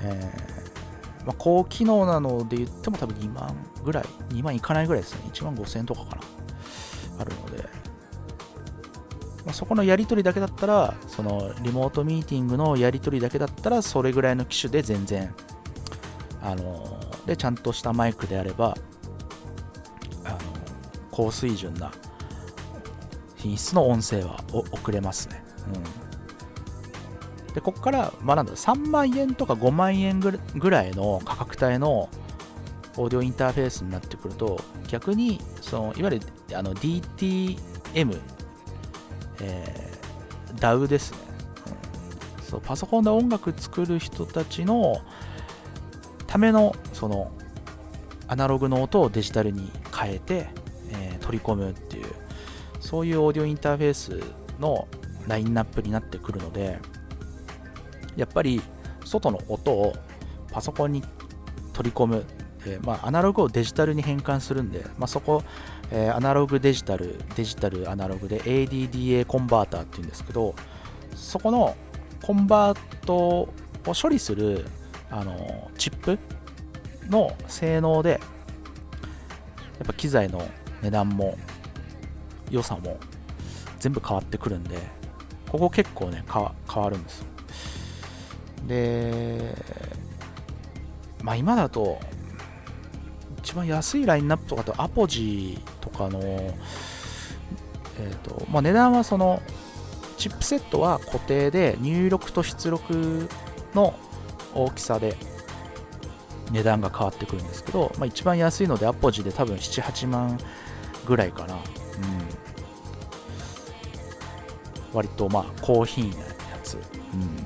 えー、まあ、高機能なので言っても多分2万ぐらい、2万いかないぐらいですね。1万5000円とかかな。あるので、まあ、そこのやり取りだけだったら、そのリモートミーティングのやり取りだけだったら、それぐらいの機種で全然、あのー、で、ちゃんとしたマイクであれば、あのー、高水準な品質の音声は送れますね。うんでここからまあなんだ3万円とか5万円ぐらいの価格帯のオーディオインターフェースになってくると逆にそのいわゆるあの DTM、えー、DAW ですね、うん、そうパソコンで音楽作る人たちのためのそのアナログの音をデジタルに変えて、えー、取り込むっていうそういうオーディオインターフェースのラインナップになってくるのでやっぱり外の音をパソコンに取り込む、えー、まあ、アナログをデジタルに変換するんで、まあ、そこ、えー、アナログデジタル、デジタルアナログで ADDA コンバーターっていうんですけど、そこのコンバートを処理するあのチップの性能で、やっぱ機材の値段も良さも全部変わってくるんで、ここ結構ね、変わるんですよ。で、まあ今だと、一番安いラインナップとかとアポジーとかの、えーとまあ、値段はそのチップセットは固定で入力と出力の大きさで値段が変わってくるんですけど、まあ、一番安いのでアポジで多分7、8万ぐらいかな。うん、割とまあ高品位なやつ。うん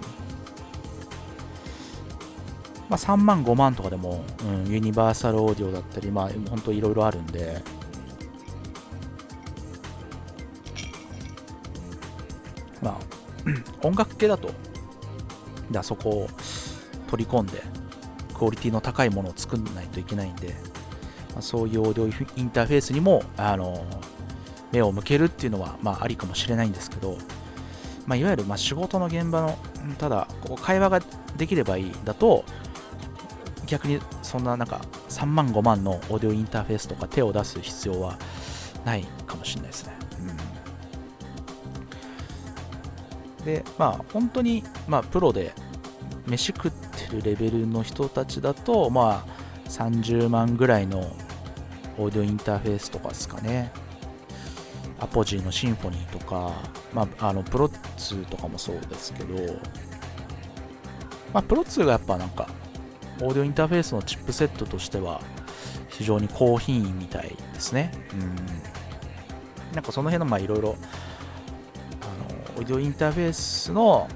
まあ、3万、5万とかでも、うん、ユニバーサルオーディオだったり、まあ、本当いろいろあるんで、まあ、音楽系だと、あそこを取り込んで、クオリティの高いものを作んないといけないんで、まあ、そういうオーディオインターフェースにも、あの目を向けるっていうのは、まあ、ありかもしれないんですけど、まあ、いわゆるまあ仕事の現場の、ただ、ここ会話ができればいいだと、逆にそんななんか3万5万のオーディオインターフェースとか手を出す必要はないかもしれないですね。うん、で、まあ本当に、まあ、プロで飯食ってるレベルの人たちだと、まあ30万ぐらいのオーディオインターフェースとかですかね。アポジーのシンフォニーとか、まあ、あのプロ2とかもそうですけど、まあ、プロ2がやっぱなんかオーディオインターフェースのチップセットとしては非常に高品位みたいですね。うん。なんかその辺のいろいろ、オーディオインターフェースの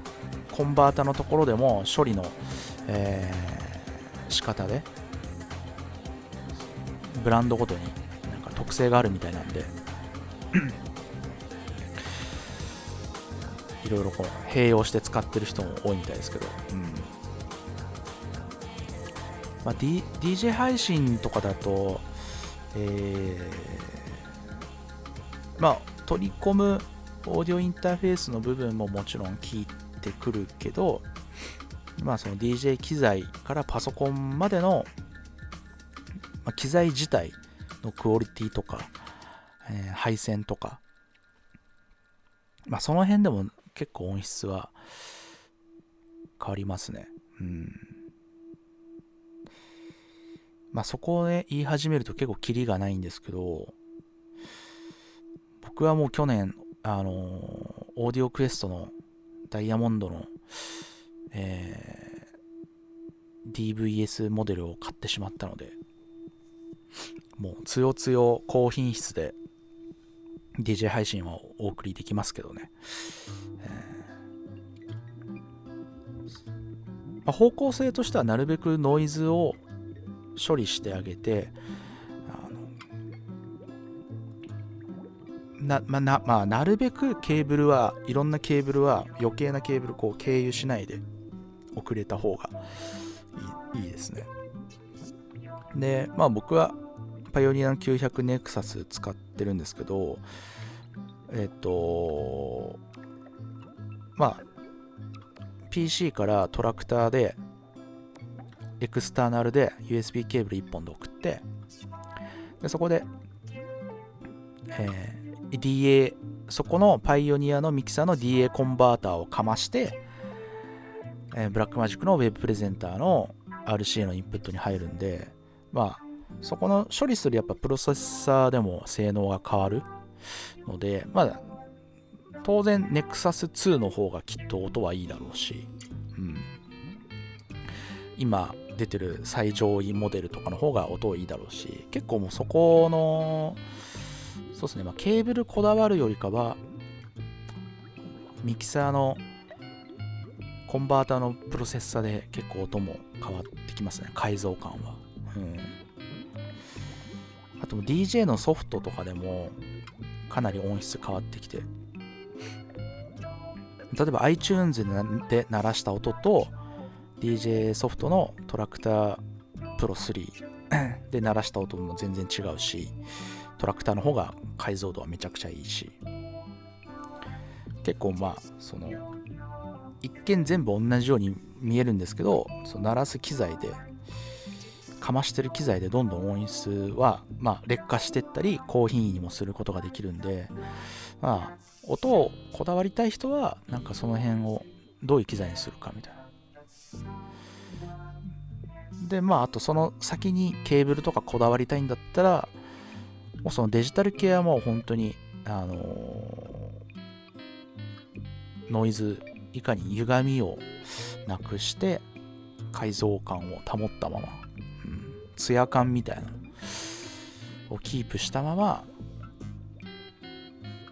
コンバータのところでも処理の、えー、仕方で、ブランドごとになんか特性があるみたいなんで、いろいろこう併用して使ってる人も多いみたいですけど、うん、まあ、D、DJ 配信とかだと、えー、まあ、取り込むオーディオインターフェースの部分ももちろん聞いてくるけど、まあ、その DJ 機材からパソコンまでの、まあ、機材自体のクオリティとか、えー、配線とか、まあ、その辺でも結構音質は変わりますね。うん。まあそこをね、言い始めると結構キリがないんですけど、僕はもう去年、あのーオーディオクエストのダイヤモンドの、えー DVS モデルを買ってしまったので、もうつよつよ高品質で DJ 配信はお送りできますけどね。えーまあ、方向性としてはなるべくノイズを処理してあげて、なまなまあ、なるべくケーブルはいろんなケーブルは余計なケーブルこう経由しないで送れた方がいいいいですね。で、まあ僕はパイオニアの900ネクサス使ってるんですけど、えっと、まあ、PC からトラクターで、エクスターナルで USB ケーブル1本で送って、でそこで、えー DA、そこのパイオニアのミキサーの DA コンバーターをかまして、えーブラックマジックのウェブプレゼンターの RCA のインプットに入るんで、まあ、そこの処理するやっぱプロセッサーでも性能が変わるので、まあ、当然 Nexus 2の方がきっと音はいいだろうし、うん、今出てる最上位モデルとかの方が音いいだろうし、結構もうそこの、そうですね、まあ、ケーブルこだわるよりかは、ミキサーのコンバーターのプロセッサーで結構音も変わってきますね、改造感は。うん。あと DJ のソフトとかでもかなり音質変わってきて。例えば iTunes でなで鳴らした音と DJ ソフトのトラクタープロ3で鳴らした音も全然違うしトラクターの方が解像度はめちゃくちゃいいし。結構まあその一見全部同じように見えるんですけどその鳴らす機材でかましてる機材でどんどん音質は、まあ、劣化していったり高品位にもすることができるんで、まあ、音をこだわりたい人はなんかその辺をどういう機材にするかみたいなでまああとその先にケーブルとかこだわりたいんだったらもうそのデジタル系はもう本当にあのーノイズいかに歪みをなくして解像感を保ったままツヤ感みたいなをキープしたまま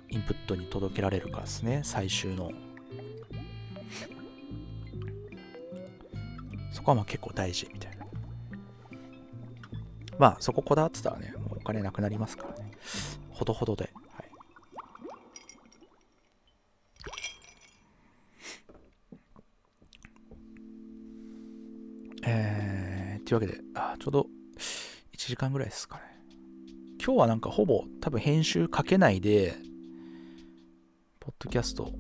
インプットに届けられるかですね最終のそこはまあ結構大事みたいなまあそここだわってたらねもうお金なくなりますからねほどほどで、はい、えー、というわけであちょうど1時間ぐらいですかね。今日はなんかほぼ多分編集かけないで、ポッドキャスト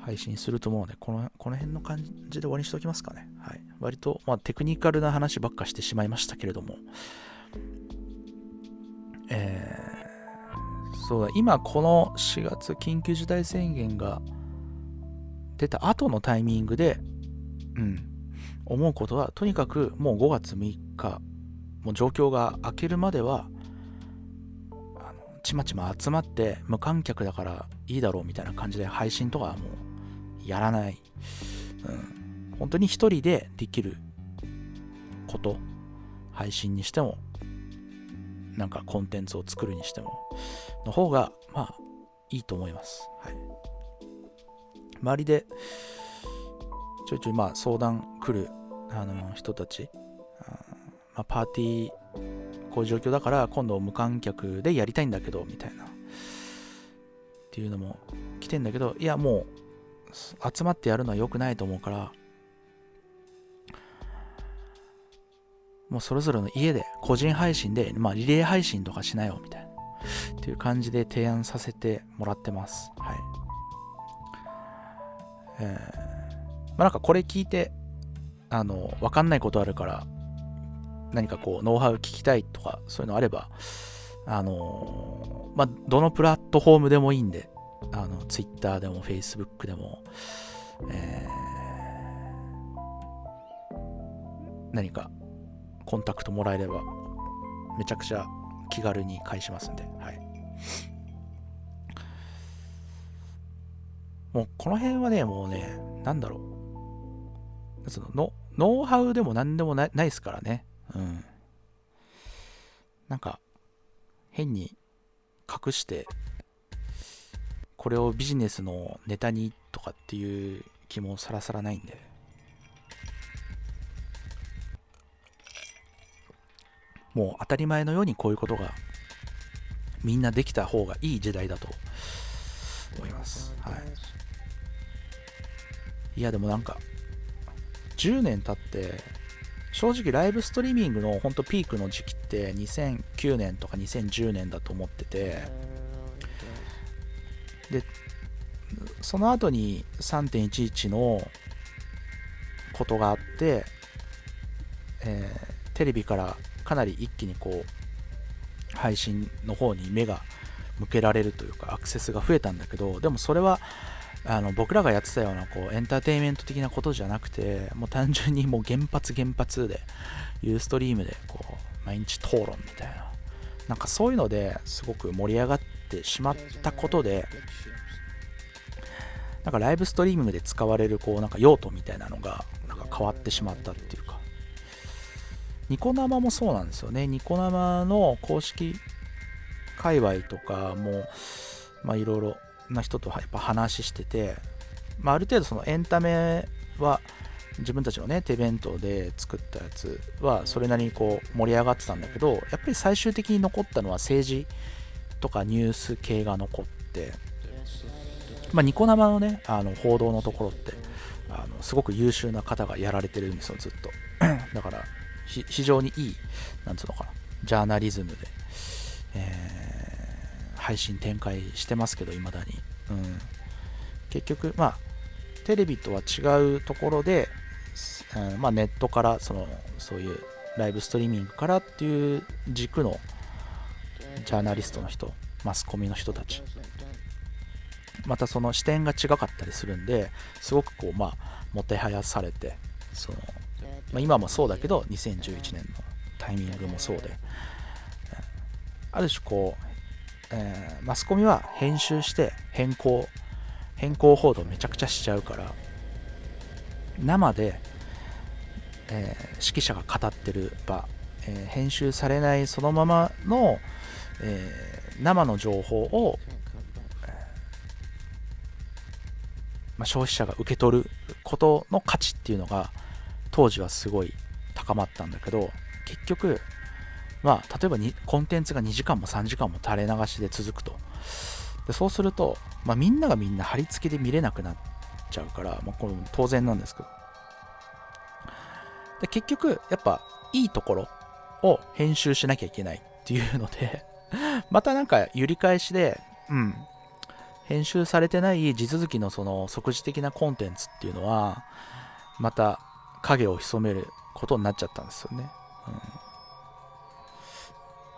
配信すると思うので、このこの辺の感じで終わりにしておきますかね。はい。割と、まあ、テクニカルな話ばっかしてしまいましたけれども、えー、そうだ、今この4月緊急事態宣言が出た後のタイミングで、うん、思うことは、とにかくもう5月6日、もう状況が明けるまでは、あのちまちま集まって無観客だからいいだろうみたいな感じで配信とかはもうやらない。うん、本当に一人でできること、配信にしても、なんかコンテンツを作るにしても、の方が、まあ、いいと思います。はい。周りで、ちょいちょいまあ相談来るあの人たち、あまあ、パーティーこういう状況だから今度無観客でやりたいんだけどみたいなっていうのも来てんだけどいやもう集まってやるのは良くないと思うからもうそれぞれの家で個人配信で、まあ、リレー配信とかしなよみたいなっていう感じで提案させてもらってます。はい。えーまあ、なんかこれ聞いてあの分かんないことあるから何かこうノウハウ聞きたいとかそういうのあればあのまあどのプラットフォームでもいいんであの Twitter でも Facebook でも、えー何かコンタクトもらえればめちゃくちゃ気軽に返しますんで、はい。もうこの辺はね、もうね、なんだろう。そのノノウハウでも何でもないですからね。うん。なんか、変に隠して、これをビジネスのネタにとかっていう気もさらさらないんで。もう当たり前のようにこういうことがみんなできた方がいい時代だと思います。はい。いや、でもなんか、10年経って、正直ライブストリーミングの本当ピークの時期って2009年とか2010年だと思ってて、で、その後に3.11のことがあって、えー、テレビからかなり一気にこう配信の方に目が向けられるというかアクセスが増えたんだけどでもそれはあの僕らがやってたようなこうエンターテインメント的なことじゃなくてもう単純にもう原発原発でユーストリームでこう毎日討論みたいななんかそういうのですごく盛り上がってしまったことでなんかライブストリームで使われるこうなんか用途みたいなのがなんか変わってしまったっていうニコ生もそうなんですよね。ニコ生の公式界隈とかも、まあいろいろな人とやっぱ話してて、まあある程度そのエンタメは自分たちのね、手弁当で作ったやつはそれなりにこう盛り上がってたんだけど、やっぱり最終的に残ったのは政治とかニュース系が残って、まあニコ生のね、あの報道のところって、あのすごく優秀な方がやられてるんですよ、ずっと。だから、非常にいい、なんつうのかな、ジャーナリズムで、えー、配信展開してますけど、いまだに。うん。結局、まあ、テレビとは違うところで、うん、まあ、ネットから、その、そういうライブストリーミングからっていう軸のジャーナリストの人、マスコミの人たち、またその視点が違かったりするんですごくこうまあもてはやされてそのまあ、今もそうだけど2011年のタイミングもそうである種こう、えー、マスコミは編集して変更変更報道めちゃくちゃしちゃうから生で、えー、指揮者が語ってる場、えー、編集されないそのままの、え生の情報を、まあ、消費者が受け取ることの価値っていうのが当時はすごい高まったんだけど結局まあ例えばにコンテンツが2時間も3時間も垂れ流しで続くと。でそうすると、まあ、みんながみんな貼り付けで見れなくなっちゃうから、まあ、これも当然なんですけど。で結局やっぱいいところを編集しなきゃいけないっていうので またなんか揺り返しでうん。編集されてない地続きのその即時的なコンテンツっていうのはまた影を潜めることになっちゃったんですよね。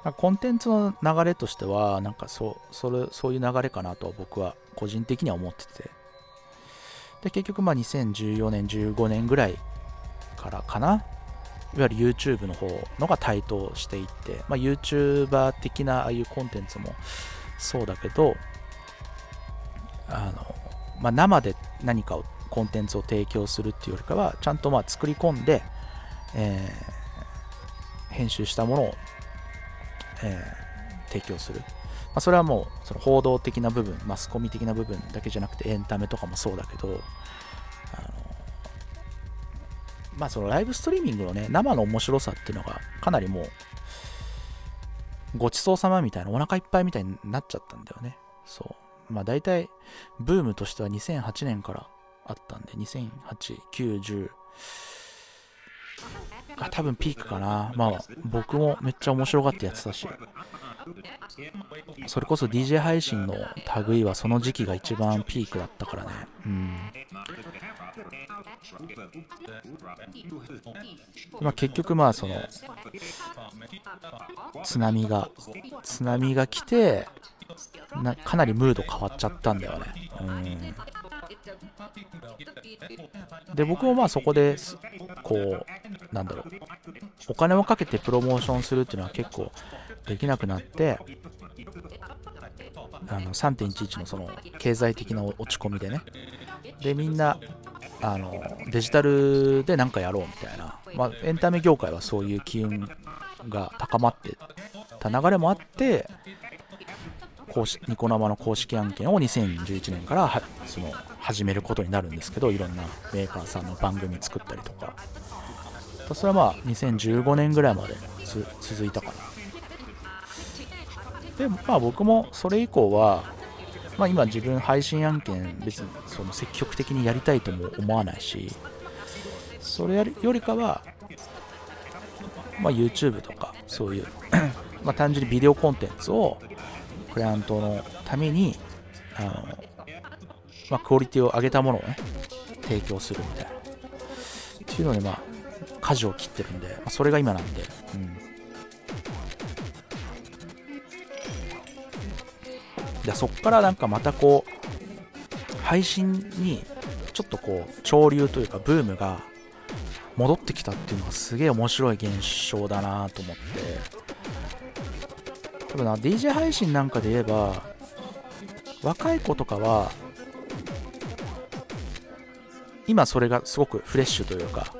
うん、コンテンツの流れとしては、なんかそうそれそういう流れかなと僕は個人的には思ってて。で、結局まあ2014年、15年ぐらいからかな。いわゆる YouTube の方のが台頭していって、まあ、YouTuber 的なああいうコンテンツもそうだけど、あの、まあ、生で何かをコンテンツを提供するっていうよりかはちゃんとまあ作り込んで、えー、編集したものを、えー、提供する、まあ、それはもうその報道的な部分マスコミ的な部分だけじゃなくてエンタメとかもそうだけどあのまあそのライブストリーミングのね生の面白さっていうのがかなりもうごちそうさまみたいなお腹いっぱいみたいになっちゃったんだよね。そう。まあ大体ブームとしては2008年からあったんで、2008、9、10が多分ピークかな。まあ、僕もめっちゃ面白がってやってたし、それこそ DJ 配信の類はその時期が一番ピークだったからね。うん。まあ、結局まあその津波が津波が来てなかなりムード変わっちゃったんだよね。うんで僕もまあそこでこうなんだろう。お金をかけてプロモーションするっていうのは結構できなくなってあの3.11のその経済的な落ち込みでね。でみんなあのデジタルで何かやろうみたいな、まあ、エンタメ業界はそういう機運が高まってた流れもあって公式ニコ生の公式案件を2011年からその始めることになるんですけどいろんなメーカーさんの番組作ったりとか。それはまあ2015年ぐらいまで続いたかな。でまあ僕もそれ以降はまあ、今自分配信案件別にその積極的にやりたいとも思わないしそれよりかは、ま、YouTube とかそういうま単純にビデオコンテンツをクライアントのためにあの、まあ、クオリティを上げたものをね提供するみたいな。っていうのにまあ舵を切ってるんで、まあ、それが今なんで、うん。でそっからなんかまたこう配信にちょっとこう潮流というかブームが戻ってきたっていうのがすげえ面白い現象だなと思って。多分な DJ 配信なんかで言えば若い子とかは今それがすごくフレッシュというか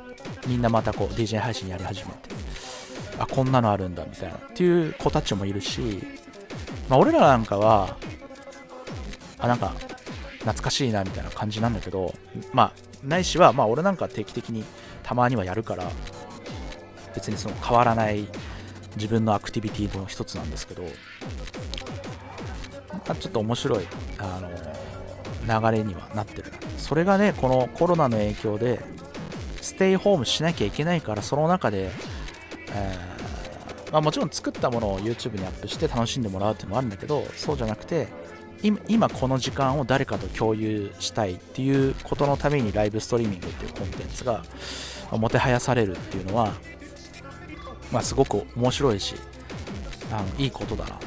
みんなまたこう DJ 配信やり始めてあこんなのあるんだみたいなっていう子たちもいるしまあ俺らなんかはあなんか懐かしいなみたいな感じなんだけどまあないしはまあ俺なんか定期的にたまにはやるから別にその変わらない自分のアクティビティの一つなんですけど、まあ、ちょっと面白いあの流れにはなってる。それがねこのコロナの影響でステイホームしなきゃいけないからその中で、えー、まあ、もちろん作ったものを YouTube にアップして楽しんでもらうっていうのもあるんだけどそうじゃなくて今この時間を誰かと共有したいっていうことのためにライブストリーミングっていうコンテンツがもてはやされるっていうのは、まあ、すごく面白いしあのいいことだな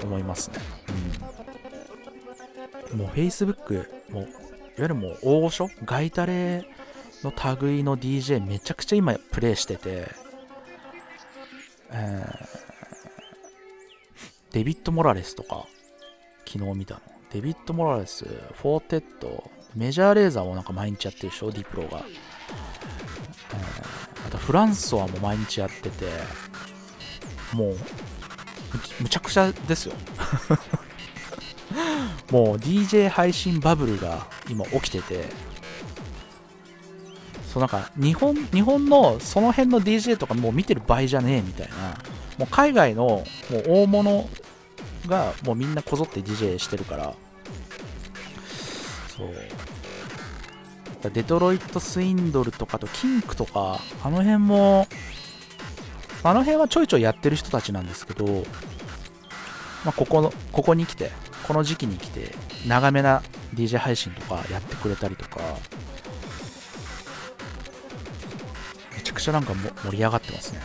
と思いますね、うん、もう Facebook もういわゆるもう大御所ガイタレの類の DJ めちゃくちゃ今プレイしてて、えー、デビッド・モラレスとか昨日見たの。デビッド・モラレス、 Four Tet、Major Lazer もなんか毎日やってるでしょ、 Diplo が。えー、あとフランソワも毎日やってて、もう、むちゃくちゃですよ。もう DJ 配信バブルが今起きてて、そうなんか日本日本のその辺の DJ とかもう見てる場合じゃねえみたいな、もう海外のもう大物がもうみんなこぞって DJ してるからそう。デトロイト・スインドルとかとキンクとかあの辺もあの辺はちょいちょいやってる人たちなんですけど、まあ、ここのここに来てこの時期に来て長めな DJ 配信とかやってくれたりとかめちゃくちゃなんか盛り上がってますね、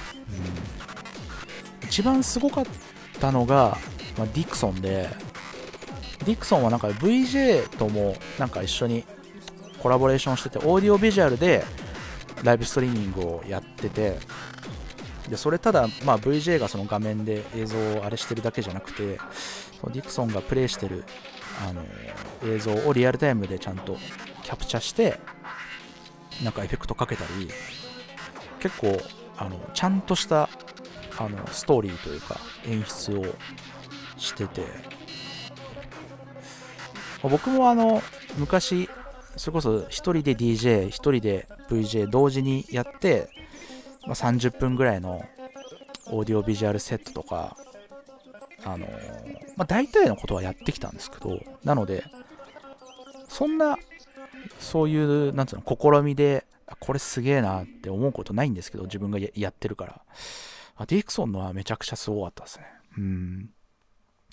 うん、一番すごかったのがまあ、ディクソンで、ディクソンはなんか VJ ともなんか一緒にコラボレーションしてて、オーディオビジュアルでライブストリーミングをやってて、でそれただ、まあ、VJ がその画面で映像をあれしてるだけじゃなくて、ディクソンがプレイしてるあの映像をリアルタイムでちゃんとキャプチャして、なんかエフェクトかけたり、結構あのちゃんとしたあのストーリーというか演出をしてて、僕もあの昔それこそ1人で DJ1 人で VJ 同時にやって、まあ、30分ぐらいのオーディオビジュアルセットとかあのまあ、大体のことはやってきたんですけどなのでそんなそういうなんつうの試みでこれすげえなって思うことないんですけど自分がやってるから。ディクソンのはめちゃくちゃすごかったですね。うん。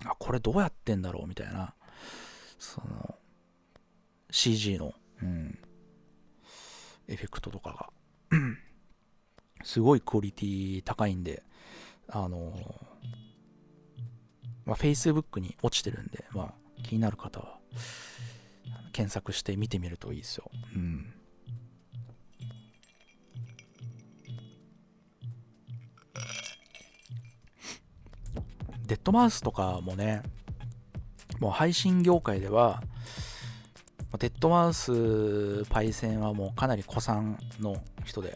あ、これどうやってんだろうみたいな、その、CG の、うん、エフェクトとかが。すごいクオリティ高いんで、あのまあ、Facebook に落ちてるんで、まあ、気になる方は、検索して見てみるといいですよ。うん。デッドマウスとかもね、もう配信業界では、デッドマウスパイセンはもうかなり古参の人で、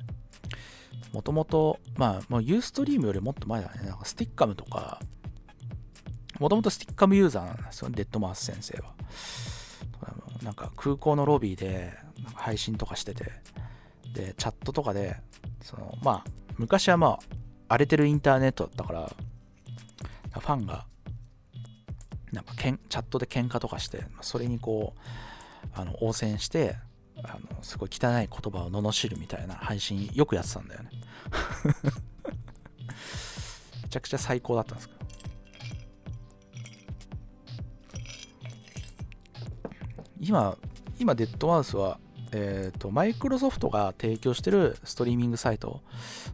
もともと、まあ、もうユーストリームよりもっと前だね、なんかスティッカムとか、もともとスティッカムユーザーなんですよ、デッドマウス先生は。なんか空港のロビーで配信とかしてて、で、チャットとかで、その、まあ、昔はまあ、荒れてるインターネットだったから、ファンが、なんかけんチャットで喧嘩とかして、それにこう、あの応戦してあのすごい汚い言葉を罵るみたいな配信よくやってたんだよね めちゃくちゃ最高だったんですけど今今デッドマウスはえっ、ー、とマイクロソフトが提供してるストリーミングサイト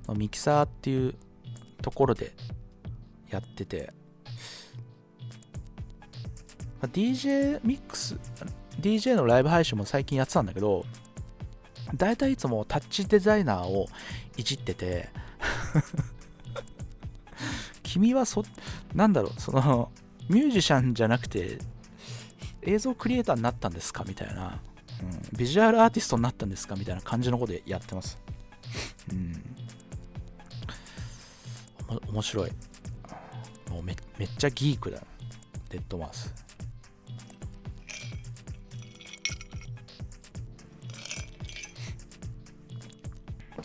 のミキサーっていうところでやっててま DJ ミックス DJ のライブ配信も最近やってたんだけど、大体いつもタッチデザイナーをいじってて 君はそ、なんだろう、その、ミュージシャンじゃなくて、映像クリエイターになったんですか？みたいな、うん、ビジュアルアーティストになったんですか？みたいな感じのことでやってます。うん。面白い。もうめめっちゃギークだな。デッドマウス。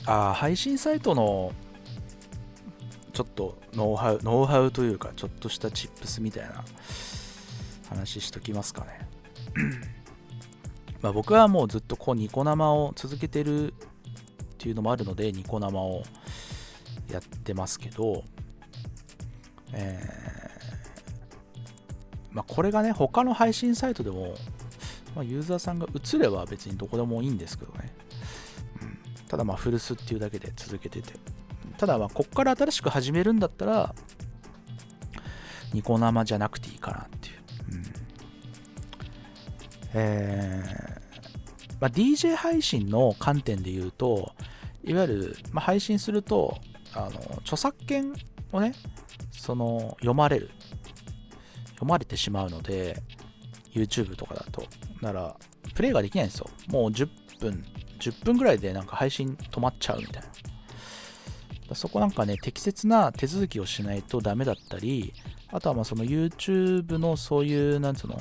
ああ配信サイトのちょっとノウハウ、ノウハウというか、ちょっとしたチップスみたいな話しときますかね。まあ僕はもうずっとこうニコ生を続けてるっていうのもあるので、ニコ生をやってますけど、えー、まあこれがね、他の配信サイトでも、まあ、ユーザーさんが映れば別にどこでもいいんですけどね。ただまあフルスっていうだけで続けてて。ただまあこっから新しく始めるんだったら、ニコ生じゃなくていいかなっていう。えー、まあ、DJ 配信の観点で言うと、いわゆる、まあ、配信すると、あの著作権をね、その読まれる。読まれてしまうので、YouTube とかだと。なら、プレイができないんですよ。もう10分10分ぐらいでなんか配信止まっちゃうみたいな。そこなんかね、適切な手続きをしないとダメだったり、あとはまあその YouTube のそういう、なんつうの、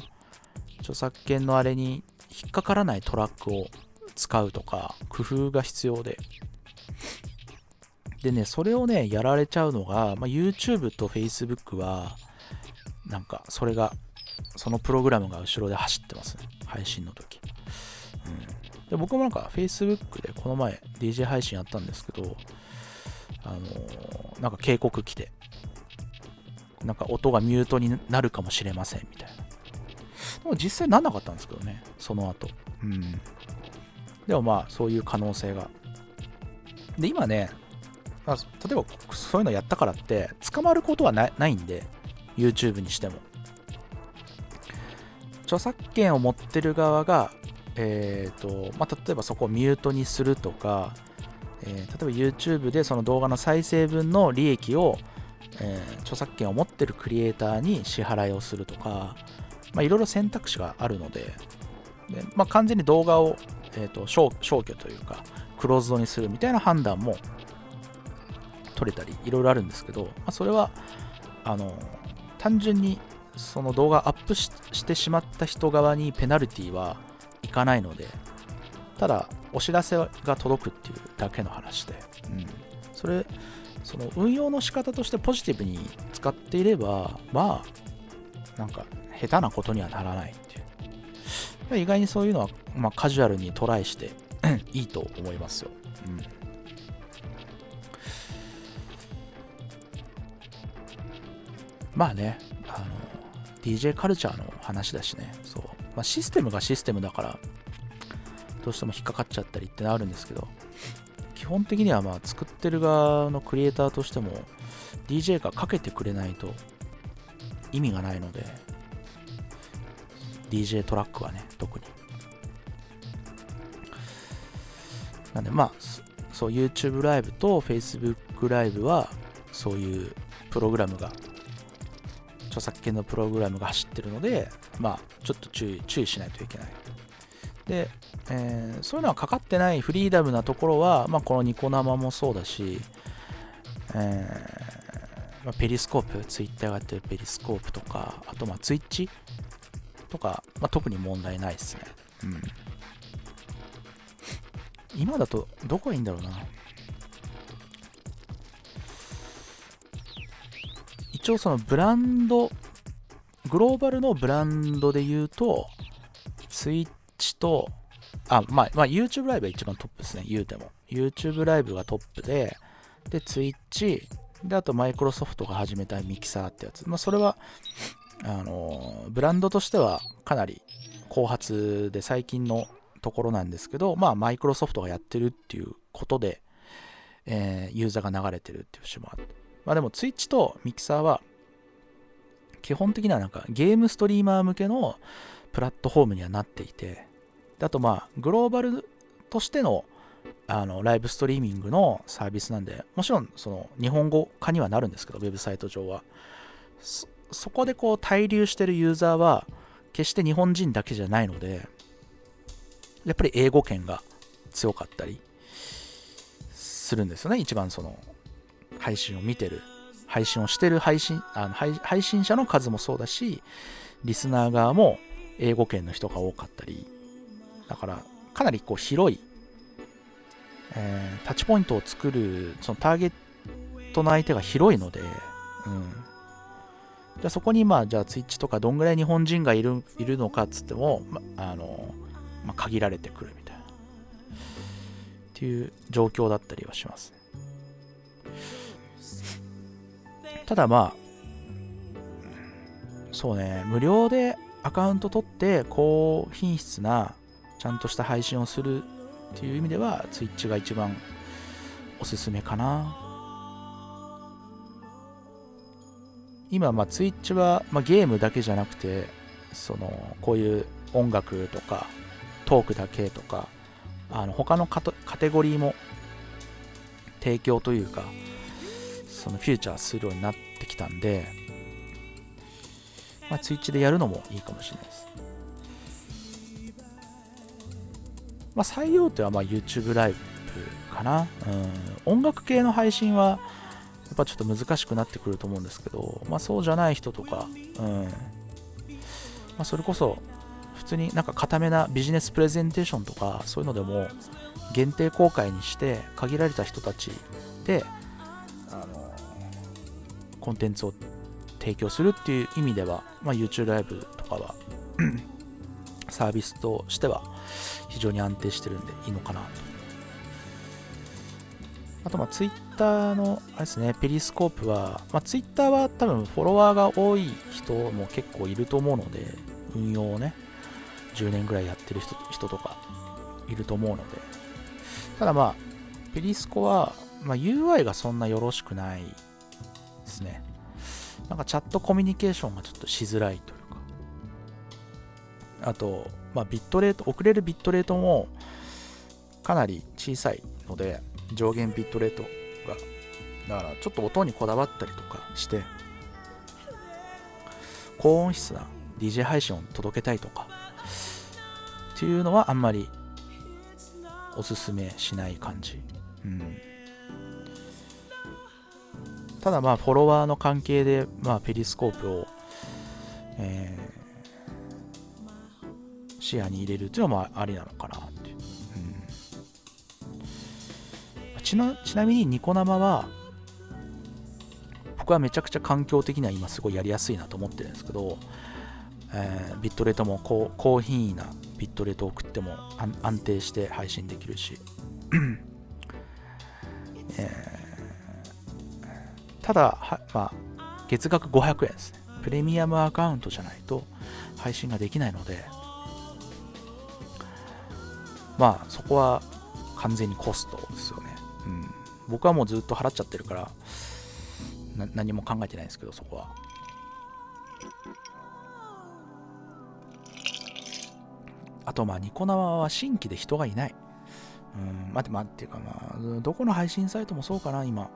著作権のあれに引っかからないトラックを使うとか、工夫が必要で。でね、それをね、やられちゃうのが、まあ、YouTube と Facebook は、なんか、それが、そのプログラムが後ろで走ってますね。配信の時。うん。で僕もなんか Facebook でこの前 DJ 配信やったんですけど、あのー、なんか警告来て、なんか音がミュートになるかもしれませんみたいな。でも実際なんなかったんですけどね、その後。うん。でもまあ、そういう可能性が。で、今ね、まあ、例えばそういうのやったからって、捕まることはないんで、YouTube にしても。著作権を持ってる側がえーとまあ、例えばそこをミュートにするとか、えー、例えば YouTube でその動画の再生分の利益を、えー、著作権を持ってるクリエイターに支払いをするとか、まあ、いろいろ選択肢があるのでで、まあ、完全に動画を、えーと、消消去というかクローズドにするみたいな判断も取れたりいろいろあるんですけど、まあ、それはあの単純にその動画アップしてしまった人側にペナルティは行かないので、ただ、お知らせが届くっていうだけの話で、うん、それ、その運用の仕方としてポジティブに使っていれば、まあ、なんか、下手なことにはならないっていう。意外にそういうのは、まあ、カジュアルにトライして いいと思いますよ。うん。まあね、あの、DJ カルチャーの話だしね、そう。まあ、システムがシステムだから、どうしても引っかかっちゃったりってのあるんですけど、基本的にはまあ作ってる側のクリエイターとしても DJ がかけてくれないと意味がないので DJ トラックはね特になんでまあそう YouTube ライブと Facebook ライブはそういうプログラムが著作権のプログラムが走ってるので、まあ、ちょっと注意注意しないといけない。で、えーそういうのはかかってないフリーダムなところは、まあ、このニコ生もそうだし、えーまあ、ペリスコープ、ツイッターがやってるペリスコープとか、あとまあツイッチとか、まあ、特に問題ないですね。うん。今だとどこがいいんだろうな。一応そのブランド、グローバルのブランドで言うと、ツイッチと、あ、まあ、まあ、YouTube ライブが一番トップですね、言うても。YouTube ライブがトップで、で、ツイッチ、で、あとマイクロソフトが始めたミキサーってやつ。まあ、それは、あの、ブランドとしてはかなり後発で最近のところなんですけど、まあ、マイクロソフトがやってるっていうことで、えーユーザーが流れてるっていう節もあって。まあでも、ツイッチとミキサーは、基本的にはなんかゲームストリーマー向けのプラットフォームにはなっていて、あとまあ、グローバルとしてのあのライブストリーミングのサービスなんで、もちろんその日本語化にはなるんですけど、ウェブサイト上は。そこでこう滞留してるユーザーは、決して日本人だけじゃないので、やっぱり英語圏が強かったりするんですよね、一番その配信を見てる、配信をしてる配信あの配信者の数もそうだし、リスナー側も英語圏の人が多かったり、だからかなりこう広いえータッチポイントを作るそのターゲットの相手が広いので、うん、じゃあそこにまあじゃあツイッチとかどんぐらい日本人がいるいるのかっつっても、まあのまあ、限られてくるみたいな。っていう状況だったりはします。ただまあそうね。無料でアカウント取って高品質なちゃんとした配信をするっていう意味では Twitch が一番おすすめかな。今まあ Twitch は、まあ、ゲームだけじゃなくてそのこういう音楽とかトークだけとかあの他のカカテゴリーも提供というかそのフューチャーするようになってきたんで、まあ、Twitch でやるのもいいかもしれないです。まあ、最大手はま YouTube ライブかな、うん。音楽系の配信は、やっぱちょっと難しくなってくると思うんですけど、まあそうじゃない人とか、うん。まあそれこそ、普通になんか固めなビジネスプレゼンテーションとか、そういうのでも、限定公開にして、限られた人たちで、あの、コンテンツを提供するっていう意味では、まあ YouTube ライブとかは、サービスとしては非常に安定してるんでいいのかなと。あと、まあ、ツイッターの、あれですね、ペリスコープは、まあ、ツイッターは多分フォロワーが多い人も結構いると思うので、運用をね、10年ぐらいやってる人人とかいると思うので、ただまあ、ペリスコは、まあ、UI がそんなよろしくないですね。なんかチャットコミュニケーションがちょっとしづらいというか、あと、まあ、ビットレート、遅れるビットレートもかなり小さいので、上限ビットレートが。だから、ちょっと音にこだわったりとかして、高音質な DJ 配信を届けたいとか、っていうのはあんまりおすすめしない感じ。うん。ただまあ、フォロワーの関係で、まあ、ペリスコープを、えー視野に入れるっていうのもありなのかなってう、ん。ちなちなみにニコ生は僕はめちゃくちゃ環境的には今すごいやりやすいなと思ってるんですけど、えービットレートも高高品位なビットレートを送っても安安定して配信できるし、えーただは、まあ、月額500円ですね。プレミアムアカウントじゃないと配信ができないのでまあそこは完全にコストですよね。うん。僕はもうずっと払っちゃってるから、何も考えてないんですけど、そこは。あと、まあ、ニコ生は新規で人がいない。うん、待って待ってかまあ、どこの配信サイトもそうかな、今。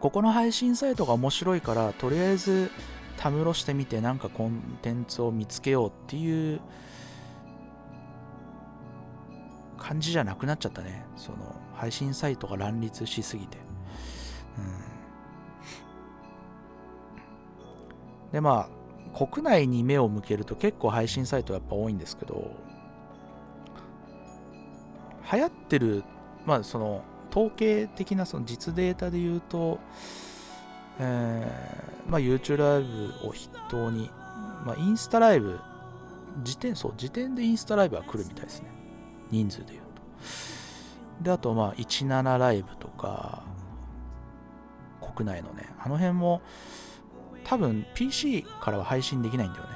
ここの配信サイトが面白いからとりあえずたむろしてみてなんかコンテンツを見つけようっていう感じじゃなくなっちゃったね。その配信サイトが乱立しすぎて。うん。でまあ国内に目を向けると結構配信サイトやっぱ多いんですけど流行ってるまあその統計的なその実データで言うと、えー、まあ YouTube ライブを筆頭に、まあインスタライブ、時点、そう、時点でインスタライブは来るみたいですね。人数で言うと。で、あとまあ17ライブとか、国内のね、あの辺も多分 PC からは配信できないんだよね。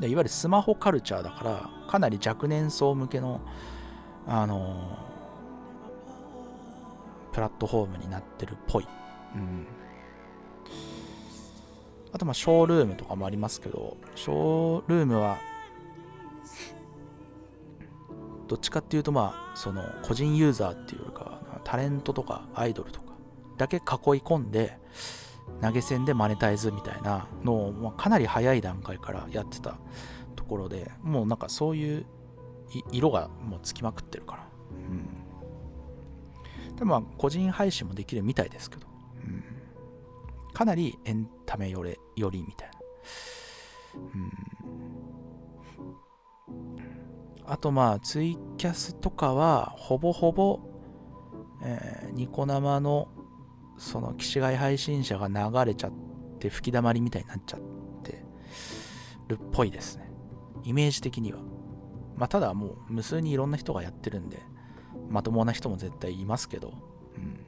でいわゆるスマホカルチャーだから、かなり若年層向けの、あのープラットフォームになってるっぽい。うん。あと、まあ、ショールームとかもありますけど、ショールームは、どっちかっていうと、まあ、その、個人ユーザーっていうよりか、タレントとかアイドルとかだけ囲い込んで、投げ銭でマネタイズみたいなのを、まあ、かなり早い段階からやってたところで、もうなんかそういう色がもうつきまくってるから。うん。でまあ個人配信もできるみたいですけど、うん、かなりエンタメよれよりみたいな、うん、あとまあツイキャスとかはほぼほぼ、えー、ニコ生のその機種外配信者が流れちゃって吹き溜まりみたいになっちゃってるっぽいですね。イメージ的には。まあただもう無数にいろんな人がやってるんでまともな人も絶対いますけど、うん、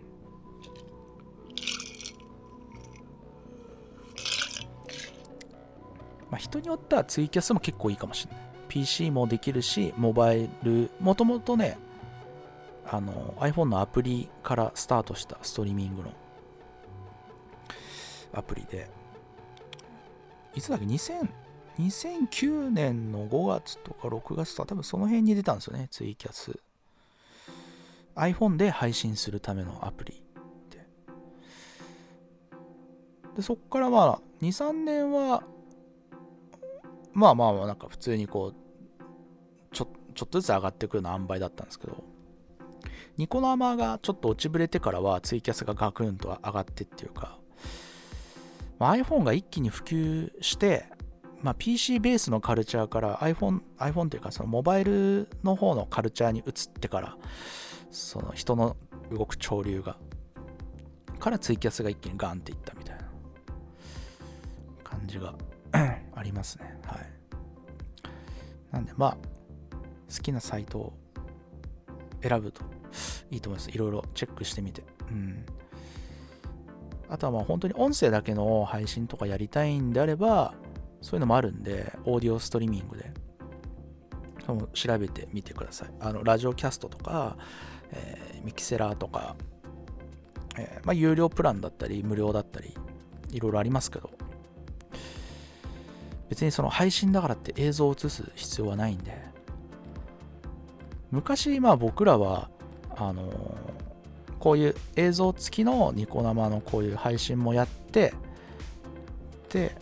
まあ、人によってはツイキャスも結構いいかもしれない。PC もできるしモバイルもともとねあの iPhone のアプリからスタートしたストリーミングのアプリで。いつだっけ？2000 2009年の5月とか6月とか多分その辺に出たんですよねツイキャス。iPhone で配信するためのアプリで。で、そっからまあ、2、3年は、まあまあまあ、なんか普通にこう、ちょっとずつ上がってくるような塩梅だったんですけど、ニコ生がちょっと落ちぶれてからはツイキャスがガクンと上がってっていうか、まあ、iPhone が一気に普及して、まあ、PC ベースのカルチャーから iPhone、iPhone というかそのモバイルの方のカルチャーに移ってから、その人の動く潮流がからツイキャスが一気にガンっていったみたいな感じがありますね。はい。なんでまあ好きなサイトを選ぶといいと思います。いろいろチェックしてみて。うん。あとはまあ本当に音声だけの配信とかやりたいんであればそういうのもあるんでオーディオストリーミングで調べてみてください。あのラジオキャストとかえー、ミキセラーとか、えー、まあ、有料プランだったり無料だったりいろいろありますけど別にその配信だからって映像を映す必要はないんで昔まあ僕らはあのー、こういう映像付きのニコ生のこういう配信もやってで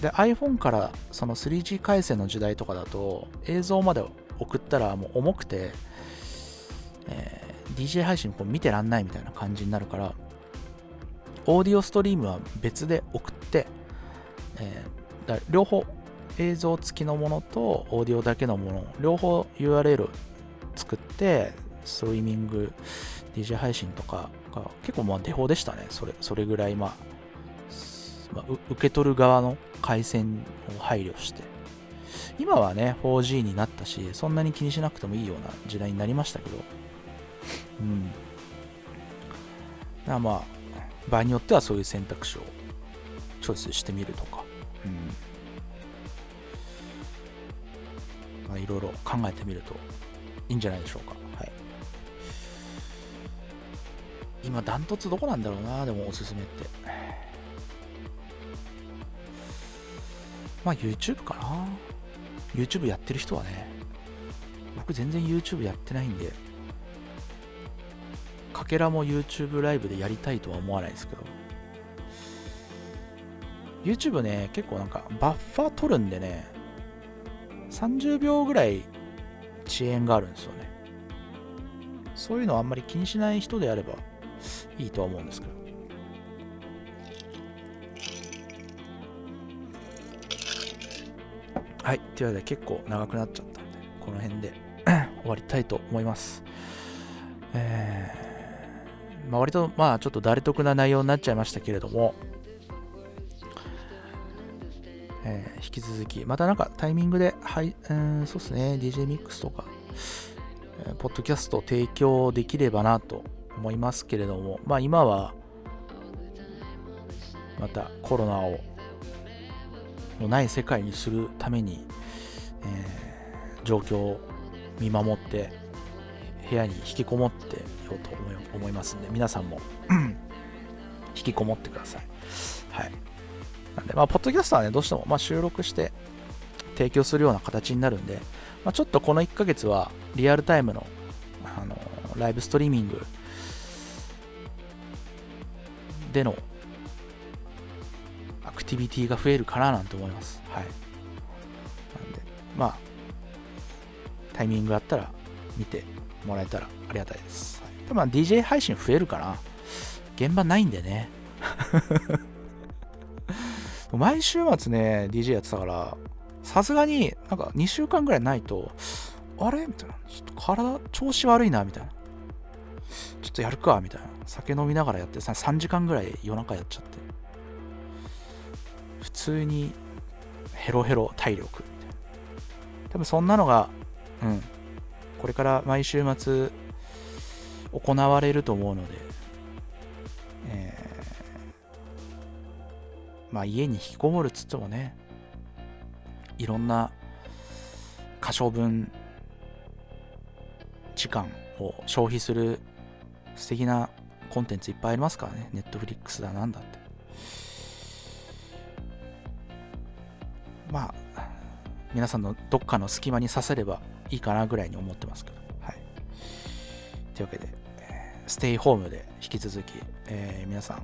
で iPhone からその 3G 回線の時代とかだと映像まで送ったらもう重くてえー、DJ 配信こう見てらんないみたいな感じになるから、オーディオストリームは別で送って、えー、だ両方映像付きのものとオーディオだけのもの、両方 URL 作って、ストリーミング、DJ 配信とかが結構まあデフォでしたね。それそれぐらい、まあ、まあ、受け取る側の回線を配慮して。今はね、4G になったし、そんなに気にしなくてもいいような時代になりましたけど、うん。だからまあ、場合によってはそういう選択肢をチョイスしてみるとか、うん。まあ、いろいろ考えてみるといいんじゃないでしょうか。はい。今、ダントツどこなんだろうな、でもおすすめって。まあ、YouTube かな。YouTube やってる人はね、僕全然 YouTube やってないんで、書けらも YouTube ライブでやりたいとは思わないですけど YouTube ね結構なんかバッファー取るんでね30秒ぐらい遅延があるんですよねそういうのはあんまり気にしない人であればいいとは思うんですけどはい。というわけで結構長くなっちゃったんで、この辺で 終わりたいと思います。えー、まあ割と、まあちょっと誰得な内容になっちゃいましたけれども、えー、引き続き、またなんかタイミングで、はい、うん、そうですね、DJ ミックスとか、えー、ポッドキャスト提供できればなと思いますけれども、まあ今は、またコロナをのない世界にするために、えー、状況を見守って部屋に引きこもってようと思いますんで。皆さんも引きこもってください。はい。なんでまあポッドキャストはねどうしても、まあ、収録して提供するような形になるんで、まあ、ちょっとこの1ヶ月はリアルタイムのあのライブストリーミングでのアクティビティが増えるかななんて思います。はい。なんで、まあ、タイミングあったら見てもらえたらありがたいです。はい、まあ DJ 配信増えるかな。現場ないんでね。毎週末ね、DJ やってたから、さすがになんか2週間ぐらいないと、あれ？みたいな。ちょっと体調子悪いな、みたいな。ちょっとやるか、みたいな。酒飲みながらやってさ3時間ぐらい夜中やっちゃって。普通にヘロヘロ体力みたいな多分そんなのがうんこれから毎週末行われると思うので、まあ家に引きこもるっつってもねいろんな可処分時間を消費する素敵なコンテンツいっぱいありますからね。ネットフリックスだなんだって。まあ、皆さんのどっかの隙間に刺せればいいかなぐらいに思ってますけど。はい。というわけで、ステイホームで引き続き、えー、皆さん、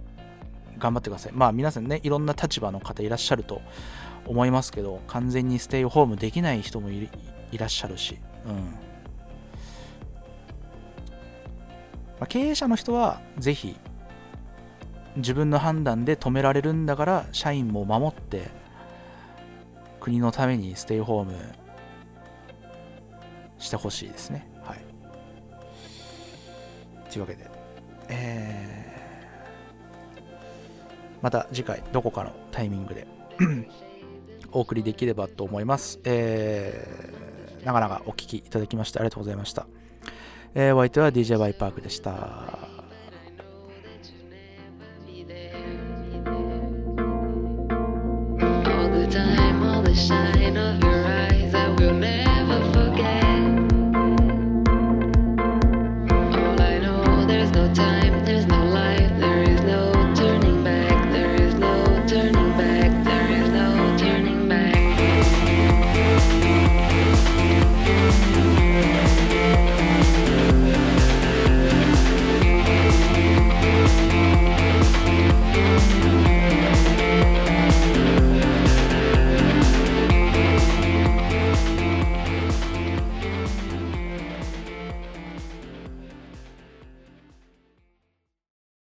頑張ってください。まあ皆さんね、いろんな立場の方いらっしゃると思いますけど、完全にステイホームできない人もいらっしゃるし、うん。まあ、経営者の人は、ぜひ、自分の判断で止められるんだから、社員も守って、国のためにステイホームしてほしいですね。はい。というわけで、えー、また次回どこかのタイミングで お送りできればと思います。えー、長々お聴きいただきましてありがとうございました。えー、お相手は DJY パークでした。